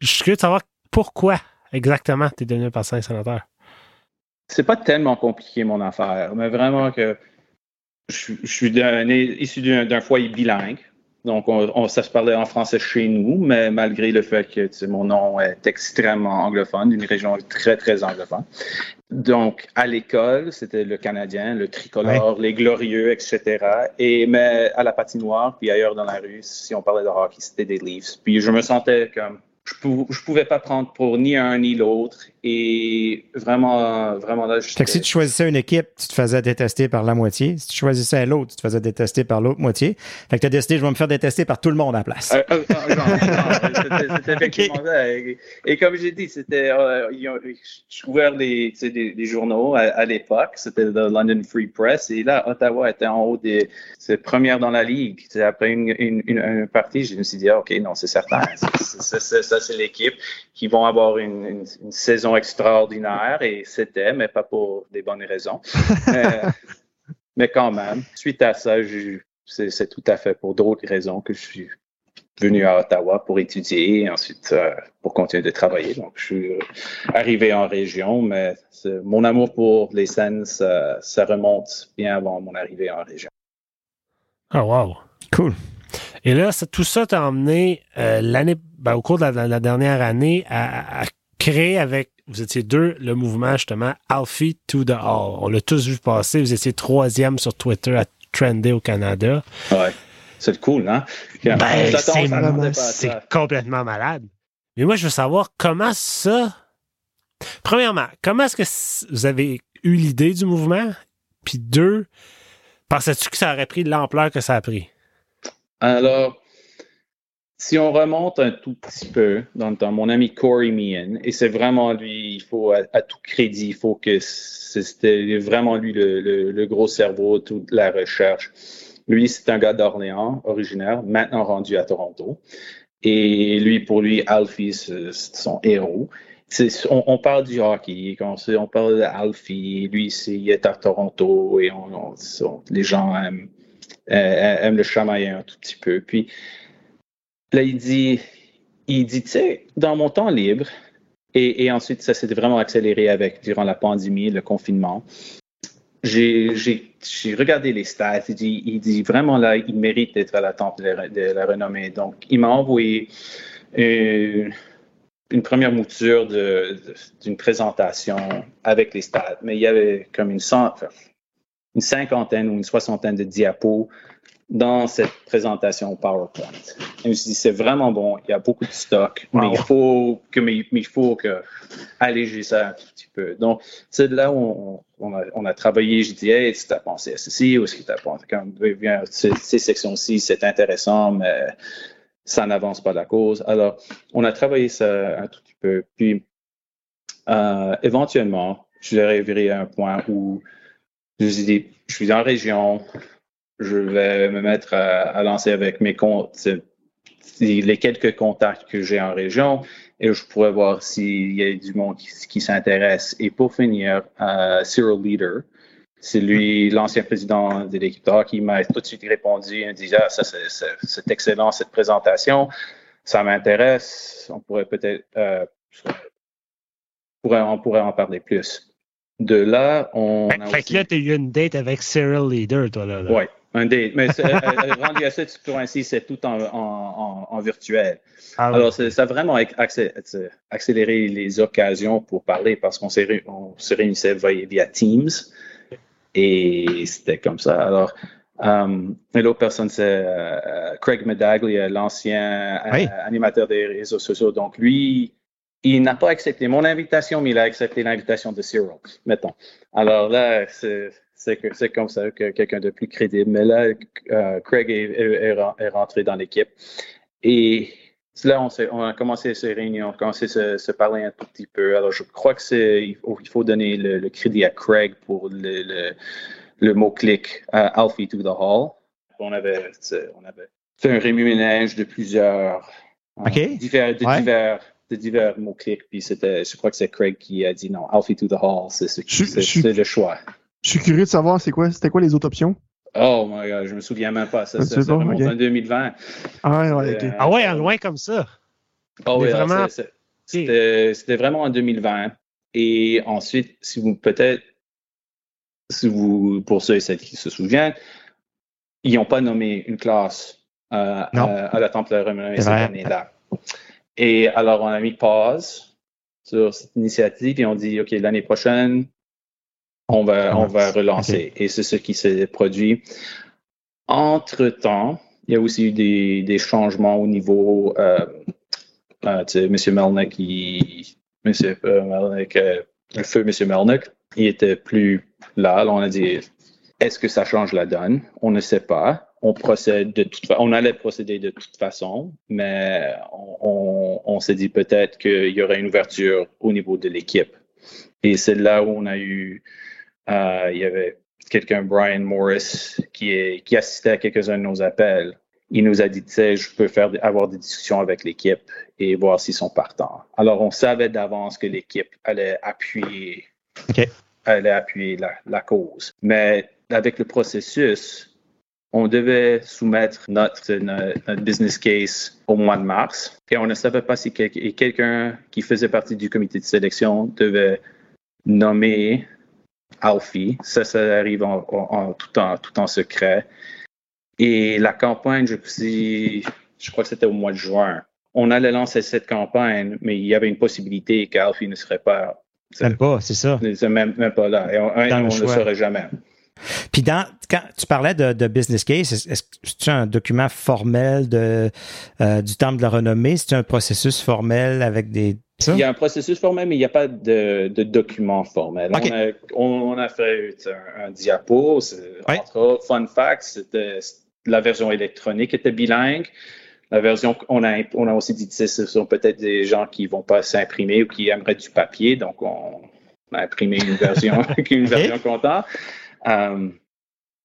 Je suis curieux de savoir pourquoi exactement tu es devenu sénateur. C'est pas tellement compliqué, mon affaire, mais vraiment que je, je suis issu d'un foyer bilingue. Donc, on, ça se parlait en français chez nous, mais malgré le fait que mon nom est extrêmement anglophone, d'une région très, très anglophone. Donc, à l'école, c'était le Canadien, le tricolore, les glorieux, etc. Et, mais à la patinoire, puis ailleurs dans la rue, si on parlait de hockey, c'était des Leafs. Puis je me sentais comme je pouvais pas prendre pour ni un ni l'autre. Et vraiment, vraiment là, je. si tu choisissais une équipe, tu te faisais détester par la moitié. Si tu choisissais l'autre, tu te faisais détester par l'autre moitié. Fait que tu as décidé, je vais me faire détester par tout le monde à la place. Euh, euh, c'était effectivement ça. Et, comme j'ai dit, c'était. Euh, je les, des, des, journaux à, l'époque. C'était le London Free Press. Et là, Ottawa était en haut des. C'est première dans la ligue. Après une, une, une, partie, je me suis dit, ah, OK, non, c'est certain. ça, c'est l'équipe qui vont avoir une, une saison extraordinaire et c'était, mais pas pour des bonnes raisons. mais, quand même, suite à ça, c'est tout à fait pour d'autres raisons que je suis venu à Ottawa pour étudier et ensuite euh, pour continuer de travailler. Donc, je suis arrivé en région, mais mon amour pour les scènes, ça, remonte bien avant mon arrivée en région. Ah, wow. Cool. Et là, tout ça t'a emmené euh, l'année, ben, au cours de la, dernière année à, créer avec, vous étiez deux, le mouvement justement Alfie to the All. On l'a tous vu passer. Vous étiez troisième sur Twitter à trender au Canada. Ouais. C'est cool, hein? Ben, c'est complètement malade. Mais moi, je veux savoir comment ça. Premièrement, comment est-ce que vous avez eu l'idée du mouvement? Puis deux, pensais-tu que ça aurait pris l'ampleur que ça a pris? Alors, si on remonte un tout petit peu dans le temps, mon ami Corey Meehan, et c'est vraiment lui, il faut à, tout crédit, il faut que c'était vraiment lui le, gros cerveau, toute la recherche. Lui, c'est un gars d'Orléans, originaire, maintenant rendu à Toronto. Et lui, pour lui, Alfie, c'est son héros. On, parle du hockey, on parle d'Alfie, lui, il est à Toronto et on, les gens aiment, euh, le chamailler un tout petit peu. Là, il dit, il dit, tu sais, dans mon temps libre, et, ensuite, ça s'est vraiment accéléré avec, durant la pandémie, le confinement j'ai regardé les stats. Il dit, il dit, vraiment là, il mérite d'être à la temple de, la renommée. Donc, il m'a envoyé une, première mouture d'une présentation avec les stats. Mais il y avait comme une, une cinquantaine ou une soixantaine de diapos dans cette présentation PowerPoint. Je me suis dit, c'est vraiment bon, il y a beaucoup de stock, mais il faut que, mais, il faut que alléger ça un petit peu. Donc, c'est là où on, a, on, a, travaillé. Je dis, hey, tu as pensé à ceci, ou est-ce que tu as pensé, comme, bien, ces, sections-ci, c'est intéressant, mais ça n'avance pas la cause. Alors, on a travaillé ça un tout petit peu. Puis, euh, éventuellement, je suis arrivé à un point où je me suis dit, je suis en région, je vais me mettre à, lancer avec mes comptes, les quelques contacts que j'ai en région et je pourrais voir s'il y a du monde qui, s'intéresse. Et pour finir, euh, Cyril Leader, c'est lui, l'ancien président de l'équipe qui m'a tout de suite répondu en disant ah, ça c'est excellent cette présentation, ça m'intéresse, on pourrait peut-être euh, on pourrait en parler plus. De là, on. Fait, que là, tu as eu une date avec Cyril Leader, toi, là. Oui. Un date. Mais euh, euh, rendu à cette ainsi, c'est tout en, en, en, virtuel. Ah Alors, ça a vraiment accéléré les occasions pour parler parce qu'on se réunissait via Teams et c'était comme ça. Alors, um, l'autre personne, c'est Craig Medaglia, l'ancien animateur des réseaux sociaux. Donc, lui, il n'a pas accepté mon invitation, mais il a accepté l'invitation de Cyril, mettons. Alors là, c'est c'est comme ça que quelqu'un de plus crédible. Mais là, euh, Craig est, rentré dans l'équipe. Et là, on, on, a commencé ces réunions, on a commencé à se, parler un tout petit peu. Alors, je crois que c'est il, faut donner le, crédit à Craig pour le, le, mot-clic uh, Alfie to the Hall. On avait, on avait fait un remue-ménage de plusieurs euh, divers, de divers de divers mots-clics, puis c'était, je crois que c'est Craig qui a dit non, Alfie to the Hall, c'est le choix. Je suis curieux de savoir c'est quoi, c'était quoi les autres options? Oh my god, je me souviens même pas. Ça, ça, remonte en 2020. Ah ouais, euh, ah ouais, loin comme ça. Oh oui, vraiment... c'était vraiment en 2020. Et ensuite, si vous peut-être, si vous, pour ceux et celles qui se souviennent, ils n'ont pas nommé une classe euh, à, la Temple de cette année-là. Et alors, on a mis pause sur cette initiative et on dit, OK, l'année prochaine, on va, on va relancer. Et c'est ce qui s'est produit. Entre-temps, il y a aussi eu des, des changements au niveau, euh, euh, M. Melnick, qui, Monsieur euh, Melnick, le feu M. Melnick, il était plus là. on a dit, est-ce que ça change la donne? On ne sait pas. On procède de toute on allait procéder de toute façon, mais on, on, on s'est dit peut-être qu'il y aurait une ouverture au niveau de l'équipe. Et c'est là où on a eu euh, il y avait quelqu'un, Brian Morris, qui, est, qui assistait à quelques-uns de nos appels. Il nous a dit, tu sais, je peux faire, avoir des discussions avec l'équipe et voir s'ils sont partants. Alors, on savait d'avance que l'équipe allait appuyer, allait appuyer la, la, cause. Mais avec le processus, on devait soumettre notre, notre, business case au mois de mars et on ne savait pas si quelqu'un qui faisait partie du comité de sélection devait nommer Alfie. Ça, ça arrive en, tout, en, tout en secret. Et la campagne, je, je crois que c'était au mois de juin. On allait lancer cette campagne, mais il y avait une possibilité qu'Alfie ne serait pas. Même pas, c'est ça. Même, même pas là. Et on, on ne le saurait jamais. Puis dans, quand tu parlais de, business case, est-ce que c'est un document formel de, euh, du temple de la renommée? C'est un processus formel avec des... Il y a un processus formel, mais il n'y a pas de, de document formel. On, a, fait un, diapo, entre autres, fun fact, c'était la version électronique était bilingue. La version qu'on a, on a aussi dit que ce sont peut-être des gens qui ne vont pas s'imprimer ou qui aimeraient du papier, donc on a imprimé une version, une version comptable. Euh,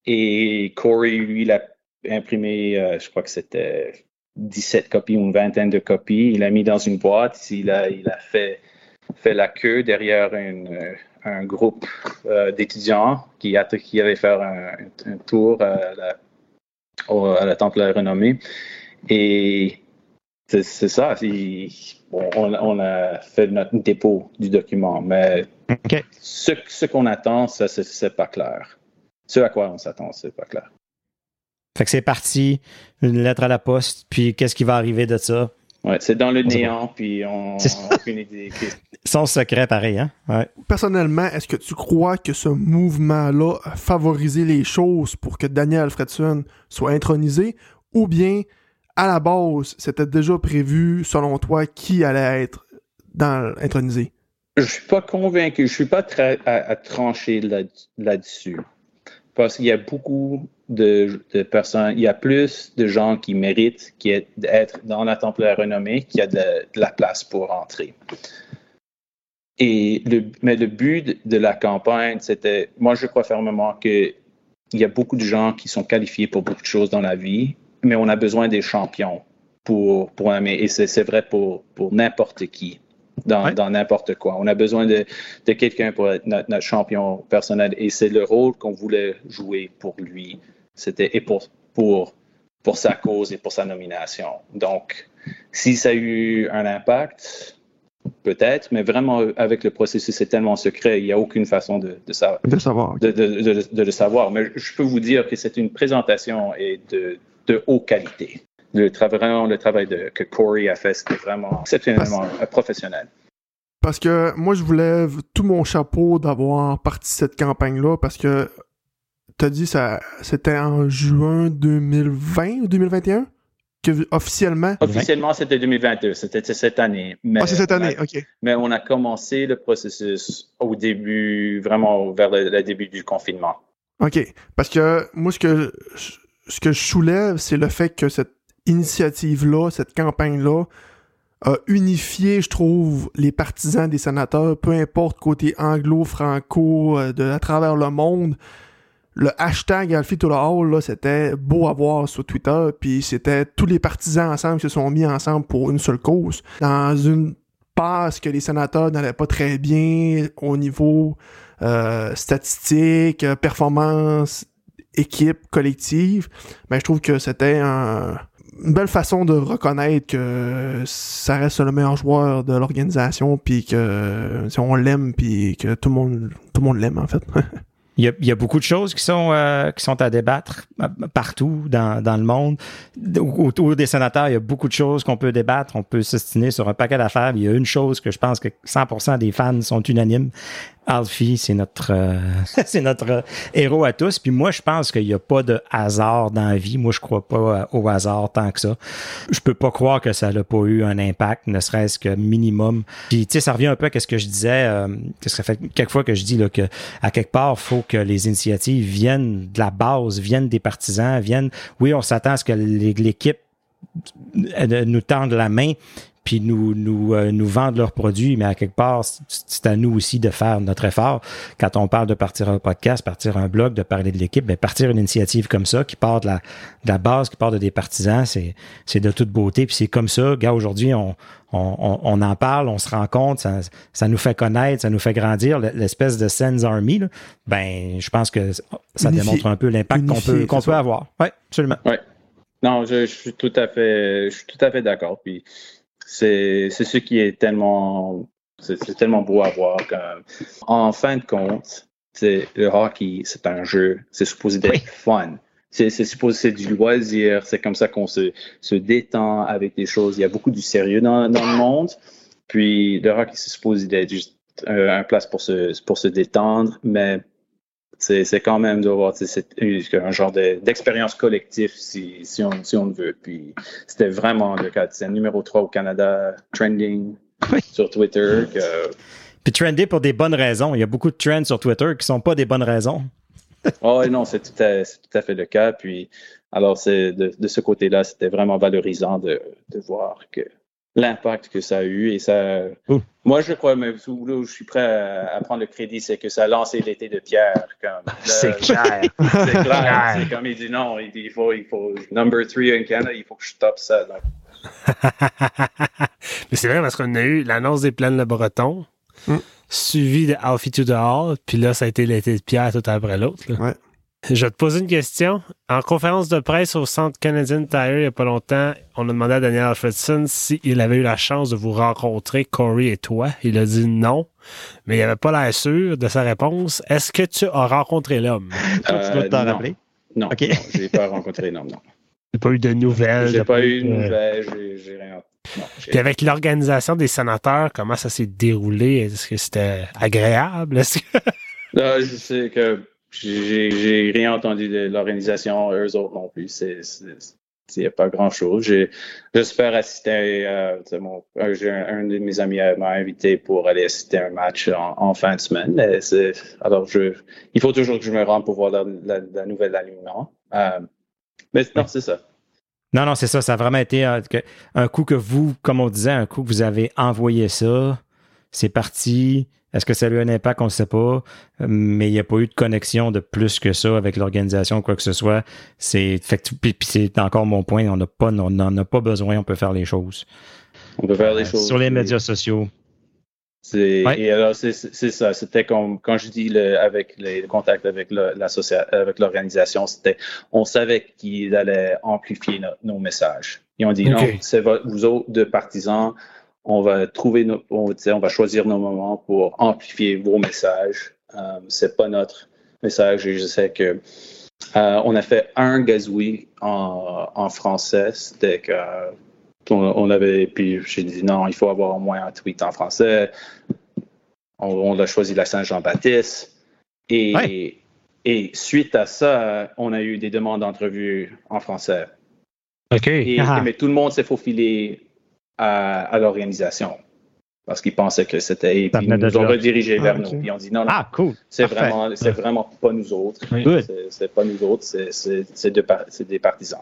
et Corey, lui, il a imprimé, euh, je crois que c'était 17 copies ou une vingtaine de copies. Il a mis dans une boîte. Il a, fait, la queue derrière une, un groupe euh, d'étudiants qui, qui avaient fait un, tour à la, à la Temple Renommée. Et c'est ça. on, a fait notre dépôt du document, mais ce, qu'on attend, ça, c'est pas clair. Ce à quoi on s'attend, c'est pas clair. Fait que c'est parti, une lettre à la poste, puis qu'est-ce qui va arriver de ça? Ouais, c'est dans le néant, puis on n'a aucune idée. Sans secret, pareil, hein? Personnellement, est-ce que tu crois que ce mouvement-là a favorisé les choses pour que Daniel Alfredson soit intronisé, ou bien à la base, c'était déjà prévu, selon toi, qui allait être dans intronisé? Je suis pas convaincu. Je suis pas très à, trancher là-dessus. parce qu'il y a beaucoup de, personnes, il y a plus de gens qui méritent d'être dans la temple de la renommée qu'il y a de, la place pour entrer. Et le, mais le but de la campagne, c'était, moi je crois fermement qu'il y a beaucoup de gens qui sont qualifiés pour beaucoup de choses dans la vie mais on a besoin des champions pour, pour et c'est vrai pour, pour n'importe qui. Dans n'importe quoi. On a besoin de, de quelqu'un pour être notre, champion personnel et c'est le rôle qu'on voulait jouer pour lui. C'était et pour, pour, pour sa cause et pour sa nomination. Donc, si ça a eu un impact, peut-être, mais vraiment avec le processus, c'est tellement secret, il n'y a aucune façon de, de, savoir, de, savoir. De, de, le savoir. Mais je peux vous dire que c'est une présentation et de haute qualité. Le travail, le travail de, que Corey a fait, c'était vraiment exceptionnellement professionnel. Parce que moi, je voulais tout mon chapeau d'avoir parti cette campagne-là parce que tu as dit ça c'était en juin 2020 ou 2021 que officiellement? Officiellement c'était 2022 c'était cette année. Mais ah, c'est cette année ok. mais on a commencé le processus au début vraiment vers le, le début du confinement. Ok. Parce que moi ce que ce que je soulève, c'est le fait que cette initiative-là, cette campagne-là, a unifié, je trouve, les partisans des sénateurs, peu importe côté anglo, franco, euh, de à travers le monde. Le hashtag Alfie to Hall, là, c'était beau à voir sur Twitter, puis c'était tous les partisans ensemble qui se sont mis ensemble pour une seule cause. Dans une passe que les sénateurs n'allaient pas très bien au niveau euh, statistique, performance équipe collective, mais je trouve que c'était une belle façon de reconnaître que ça reste le meilleur joueur de l'organisation, puis que si on l'aime, puis que tout le monde, tout le monde l'aime en fait. Il y, a, beaucoup de choses qui sont euh, qui sont à débattre euh, partout dans, dans le monde. Autour des sénateurs, il y a beaucoup de choses qu'on peut débattre. On peut s'estimer sur un paquet d'affaires. Il y a une chose que je pense que 100% des fans sont unanimes, Alfie, c'est notre euh, c'est notre héros à tous. Puis moi, je pense qu'il n'y a pas de hasard dans la vie. Moi, je crois pas euh, au hasard tant que ça. Je peux pas croire que ça n'a pas eu un impact, ne serait-ce que minimum. Puis tu sais, ça revient un peu à ce que je disais. Euh, ça fait quelques fois que je dis là que à quelque part, faut que les initiatives viennent de la base, viennent des partisans, viennent. Oui, on s'attend à ce que l'équipe nous tende la main, puis nous, nous, euh, nous vendent leurs produits, mais à quelque part, c'est à nous aussi de faire notre effort. Quand on parle de partir un podcast, partir un blog, de parler de l'équipe, mais ben, partir une initiative comme ça, qui part de la, de la base, qui part de des partisans, c'est, c'est de toute beauté. Puis c'est comme ça, gars, aujourd'hui, on, on, on, en parle, on se rend compte, ça, ça, nous fait connaître, ça nous fait grandir, l'espèce de Sense Army. Là, ben, je pense que ça démontre un peu l'impact qu'on peut, qu'on peut avoir. Oui, absolument. Ouais. Non, je, je, suis tout à fait, je suis tout à fait d'accord. Puis c'est ce qui est tellement, c'est tellement beau à voir. en fin de compte, c'est le hockey, c'est un jeu, c'est supposé être fun. C'est supposé c'est du loisir, c'est comme ça qu'on se, se détend avec des choses. Il y a beaucoup du sérieux dans, dans le monde. Puis le hockey, c'est supposé être juste un, un place pour se, pour se détendre, mais c'est quand même d'avoir un genre d'expérience collective si, si, on, si on veut. Puis c'était vraiment le cas. C'est numéro 3 au Canada, trending sur Twitter. Puis trendé pour des bonnes raisons. Il y a beaucoup de trends sur Twitter qui ne sont pas des bonnes raisons. oh non, c'est tout, tout, à fait le cas. Puis alors, de, de ce côté-là, c'était vraiment valorisant de, de voir que l'impact que ça a eu. Et ça, moi, je crois, mais où je suis prêt à, prendre le crédit, c'est que ça a lancé l'été de Pierre. C'est clair. c'est clair. C'est comme il dit non, il, faut, il faut, number three in Canada, il faut que je stoppe ça. mais c'est vrai parce qu'on a eu l'annonce des plans de Breton, mm. suivi de Alfie to the Hall, puis là, ça a été l'été de Pierre tout après l'autre. Ouais. Je vais te poser une question. En conférence de presse au Centre Canadian Tire il n'y a pas longtemps, on a demandé à Daniel Alfredson s'il avait eu la chance de vous rencontrer, Corey et toi. Il a dit non, mais il n'avait pas l'air sûr de sa réponse. Est-ce que tu as rencontré l'homme? Euh, tu peux t'en rappeler? Non, je n'ai pas rencontré l'homme, non. n'as pas eu de nouvelles? J'ai pas eu de nouvelles, j'ai rien. Puis avec l'organisation des sénateurs, comment ça s'est déroulé? Est-ce que c'était agréable? Est-ce que... non, je sais que j'ai rien entendu de l'organisation, eux autres non plus. Il n'y a pas grand-chose. J'espère assister. Euh, mon, un, un, de mes amis m'a invité pour aller assister à un match en, fin de semaine. alors, je, il faut toujours que je me rende pour voir la, nouvelle alignement. Euh, mais non, c'est ça. Non, non, c'est ça. Ça a vraiment été euh, un coup que vous, comme on disait, un coup que vous avez envoyé ça. C'est parti. Est-ce que ça a eu un impact? On ne sait pas. Mais il n'y a pas eu de connexion de plus que ça avec l'organisation, quoi que ce soit. C'est, c'est encore mon point. On n'a pas, on n'en a pas besoin. On peut faire les choses. On peut faire les euh, choses. Sur les médias sociaux. Et alors, c'est ça. C'était comme quand je dis le, avec les contacts avec avec l'organisation, c'était on savait qu'ils allaient amplifier nos messages. Ils ont dit non, c'est vous autres de partisans, on va trouver, nos, on, on, va choisir nos moments pour amplifier vos messages. Euh, c'est pas notre message et je sais que euh, on a fait un gazouille en, en français. C'était que on, avait, puis j'ai dit non, il faut avoir au moins un tweet en français. On, a choisi la Saint-Jean-Baptiste. Et, et suite à ça, on a eu des demandes d'entrevue en français. OK. Ah. mais tout le monde s'est faufilé à, l'organisation parce qu'ils pensaient que c'était. Et puis ils nous ont redirigé vers ah, nous. Puis on dit non, non. Ah, cool. C'est vraiment, c'est vraiment pas nous autres. C'est pas nous autres, c'est des partisans.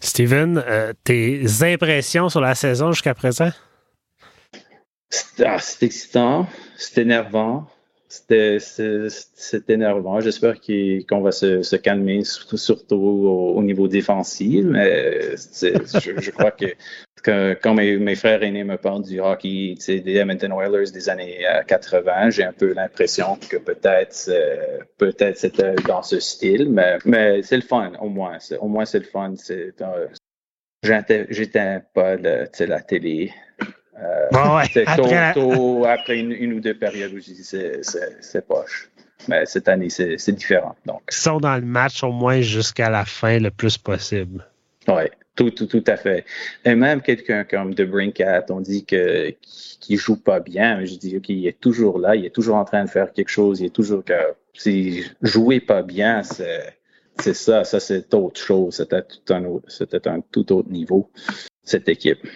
Steven, euh, tes impressions sur la saison jusqu'à présent? Ah, c'est excitant, c'est énervant. C'était énervant. J'espère qu'on va se, calmer, surtout, au, niveau défensif. Mais je, crois que, quand mes, frères aînés me parlent du hockey des Edmonton Oilers des années 80, euh, j'ai un peu l'impression que peut-être euh, peut-être c'était dans ce style. Mais, mais c'est le fun, au moins. Au moins, c'est le fun. Euh, J'éteins pas la télé. Euh, tôt, après une, ou deux périodes où je dis c'est poche. Mais cette année, c'est différent. Donc. Ils sont dans le match au moins jusqu'à la fin le plus possible. Oui, tout, tout, tout à fait. Et même quelqu'un comme The Brinkat, on dit que qui joue pas bien. Je dis OK, il est toujours là, il est toujours en train de faire quelque chose, il est toujours que si jouer pas bien, c'est c'est ça, ça c'est autre chose. C'était tout un c'était un tout autre niveau cette équipe.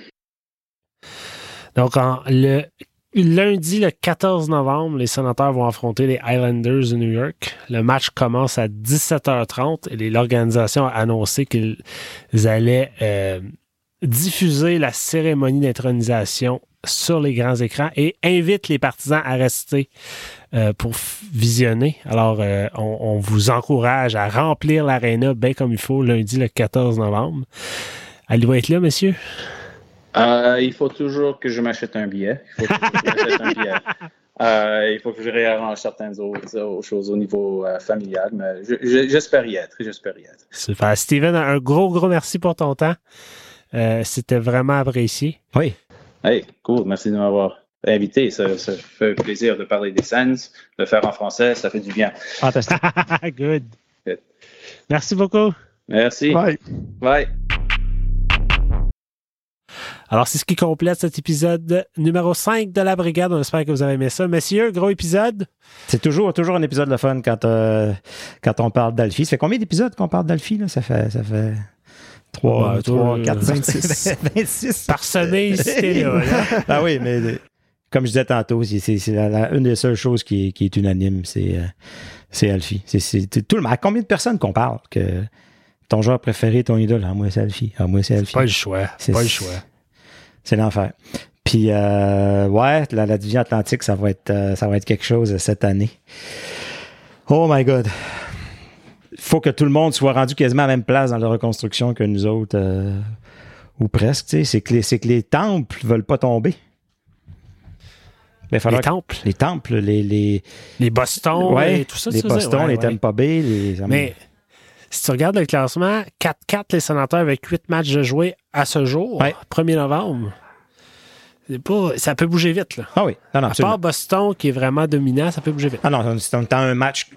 Donc, le lundi, le 14 novembre, les sénateurs vont affronter les Islanders de New York. Le match commence à 17h30 et l'organisation a annoncé qu'ils allaient euh, diffuser la cérémonie d'intronisation sur les grands écrans et invite les partisans à rester euh, pour visionner. Alors, euh, on, vous encourage à remplir l'aréna bien comme il faut lundi le 14 novembre. Allez-vous être là, monsieur? Euh, il faut toujours que je m'achète un billet. Il faut que je m'achète un billet. il faut que je réarrange certaines autres, choses au niveau familial, mais j'espère y être. J'espère y être. Super. Steven, un gros, gros merci pour ton temps. C'était vraiment apprécié. Oui. Hey, cool. Merci de m'avoir invité. Ça, fait plaisir de parler des Sens, de faire en français. Ça fait du bien. Fantastique. Good. Merci beaucoup. Merci. Bye. Bye. Alors, c'est ce qui complète cet épisode numéro 5 de la brigade. On espère que vous avez aimé ça. Messieurs, gros épisode. C'est toujours, toujours un épisode de fun quand, euh, quand on parle d'Alfie. Ça fait combien d'épisodes qu'on parle d'Alfie? Ça fait, ça fait 3, 3 4, 26. 26. Parsemé ici, là. ah oui, mais comme je disais tantôt, c'est une des seules choses qui est, qui est unanime, c'est euh, c'est Alfie. C'est tout le À combien de personnes qu'on parle que ton joueur préféré, ton idole, ah, moi c'est Alfie. Ah, moi c'est Alfie. Pas le choix. C'est pas le choix. C'est l'enfer. Puis euh, ouais, la, la, division Atlantique, ça va être euh, ça va être quelque chose cette année. Oh my God faut que tout le monde soit rendu quasiment à la même place dans la reconstruction que nous autres, euh, ou presque. C'est que, les, que les temples veulent pas tomber. les temples? Les temples, les. Les, les Boston, ouais, et tout ça. Les Boston, les Tampa Bay. Les... Mais si tu regardes le classement, 4-4 les sénateurs avec 8 matchs de jouer à ce jour, 1er novembre. Pas, ça peut bouger vite. Là. Ah oui, non, non, À part Boston qui est vraiment dominant, ça peut bouger vite. Ah non, c'est un match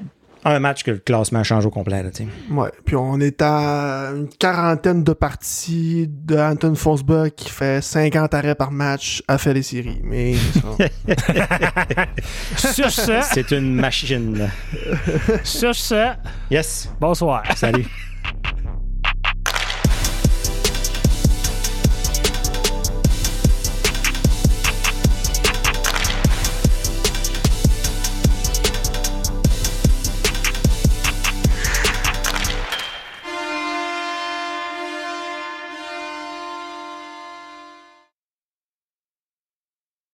un match que le classement change au complet. Là, ouais, puis on est à une quarantaine de parties de Anton Forsberg qui fait 50 arrêts par match à faire les séries. Mais Sur ce, c'est une machine. Sur ce, yes. Bonsoir. Salut.